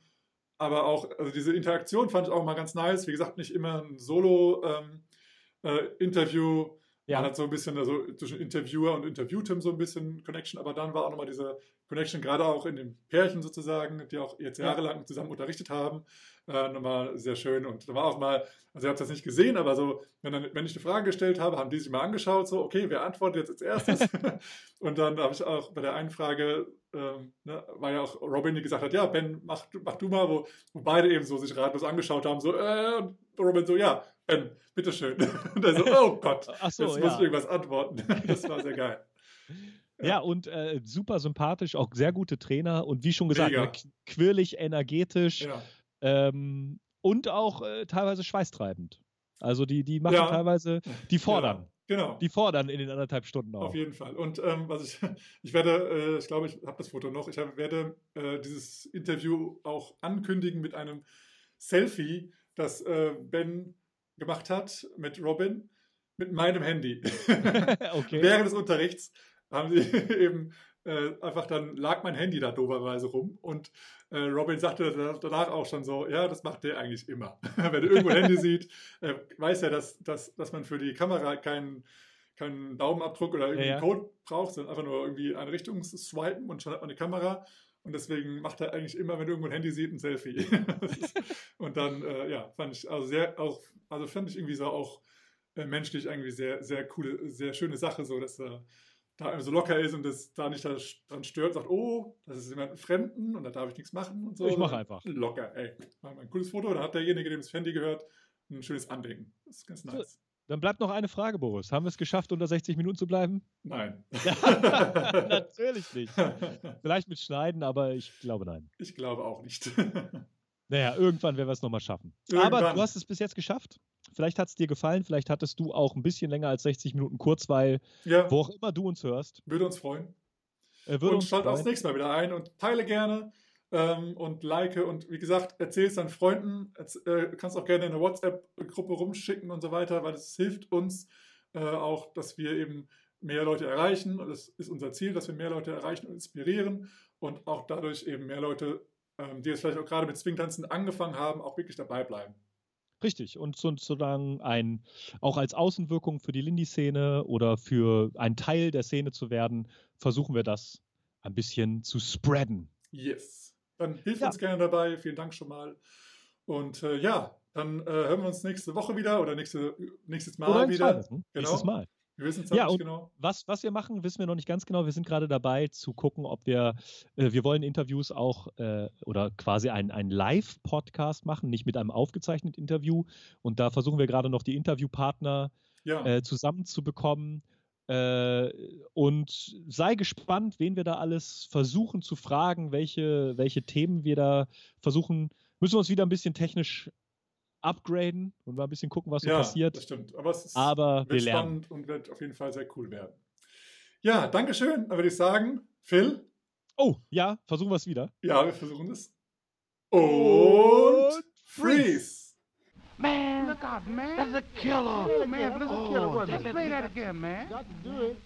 aber auch, also diese Interaktion fand ich auch mal ganz nice. Wie gesagt, nicht immer ein Solo-Interview. Ja. Man hat so ein bisschen, also zwischen Interviewer und Interviewtem so ein bisschen Connection, aber dann war auch nochmal diese Connection, gerade auch in den Pärchen sozusagen, die auch jetzt Ja. jahrelang zusammen unterrichtet haben, äh, nochmal sehr schön. Und da war auch mal, also ihr habt das nicht gesehen, aber so, wenn, dann, wenn ich eine Frage gestellt habe, haben die sich mal angeschaut, so, okay, wer antwortet jetzt als erstes? und dann habe ich auch bei der einen Frage, ähm, ne, war ja auch Robin, die gesagt hat, ja, Ben, mach, du- mach du mal, wo, wo beide eben so sich ratlos angeschaut haben, so, äh, und Robin so, ja, Ben, bitteschön. und er so, oh Gott, so, jetzt muss ja. ich irgendwas antworten. das war sehr geil. Ja, und äh, super sympathisch, auch sehr gute Trainer und wie schon gesagt, Mega. ne, qu- quirlig, energetisch Ja. ähm, und auch äh, teilweise schweißtreibend. Also die, die machen Ja. teilweise, die fordern. Genau. Die fordern in den anderthalb Stunden auch. Auf jeden Fall. Und ähm, was ich, ich werde, äh, ich glaube, ich habe das Foto noch, ich hab, werde äh, dieses Interview auch ankündigen mit einem Selfie, das äh, Ben gemacht hat mit Robin, mit meinem Handy. okay. Während des Unterrichts haben sie eben äh, einfach dann lag mein Handy da doberweise rum und äh, Robin sagte danach auch schon so, ja, das macht der eigentlich immer. Wenn er irgendwo ein Handy sieht, äh, weiß er, dass, dass, dass man für die Kamera keinen keinen Daumenabdruck oder irgendwie Ja, ja. Code braucht, sondern einfach nur irgendwie eine Richtung swipen und schon hat man eine Kamera. Und deswegen macht er eigentlich immer, wenn irgendwo ein Handy sieht, ein Selfie. Und dann, äh, ja, fand ich also sehr, auch, also fand ich irgendwie so auch äh, menschlich irgendwie sehr, sehr coole, sehr schöne Sache, so dass er da so locker ist und das da nicht daran stört, sagt, oh, das ist jemand Fremden und da darf ich nichts machen und so. Ich mach sondern einfach. Locker, ey. Mach mal ein cooles Foto, dann hat derjenige, dem das Handy gehört, ein schönes Andenken. Das ist ganz nice. Dann bleibt noch eine Frage, Boris. Haben wir es geschafft, unter 60 Minuten zu bleiben? Nein. Natürlich nicht. Vielleicht mit Schneiden, aber ich glaube nein. Ich glaube auch nicht. Naja, irgendwann werden wir es nochmal schaffen. Aber Irgendwann. du hast es bis jetzt geschafft. Vielleicht hat es dir gefallen, vielleicht hattest du auch ein bisschen länger als 60 Minuten Kurzweil, ja, wo auch immer du uns hörst. würde uns freuen. Äh, würde und uns schalt auch das freuen. nächste Mal wieder ein und teile gerne ähm, und like und wie gesagt, erzähl es deinen Freunden. Äh, kannst auch gerne in eine WhatsApp-Gruppe rumschicken und so weiter, weil es hilft uns äh, auch, dass wir eben mehr Leute erreichen. Und das ist unser Ziel, dass wir mehr Leute erreichen und inspirieren und auch dadurch eben mehr Leute, ähm, die jetzt vielleicht auch gerade mit Swingtanzen angefangen haben, auch wirklich dabei bleiben. Richtig. Und so- sozusagen ein, auch als Außenwirkung für die Lindy-Szene oder für einen Teil der Szene zu werden, versuchen wir das ein bisschen zu spreaden. Yes. Dann hilf Ja. uns gerne dabei. Vielen Dank schon mal. Und äh, ja, dann äh, hören wir uns nächste Woche wieder oder nächste, nächstes Mal Oder wieder. Genau. Nächstes Mal. Wir wissen es Ja, nicht genau. Was, was wir machen, wissen wir noch nicht ganz genau. Wir sind gerade dabei zu gucken, ob wir, äh, wir wollen Interviews auch äh, oder quasi einen ein Live-Podcast machen, nicht mit einem aufgezeichneten Interview. Und da versuchen wir gerade noch die Interviewpartner Ja, äh, zusammenzubekommen. Äh, und sei gespannt, wen wir da alles versuchen zu fragen, welche, welche Themen wir da versuchen. Müssen wir uns wieder ein bisschen technisch upgraden und mal ein bisschen gucken, was so ja passiert. das stimmt. Aber es ist, Aber wir wird spannend und wird auf jeden Fall sehr cool werden. Ja, danke schön. Dann würde ich sagen, Phil, Oh, ja, versuchen wir es wieder. ja, wir versuchen es. Und freeze! Man, look out, man. That's a killer. Oh, man, that's a killer. Oh, Just play that again, man. Got to do it.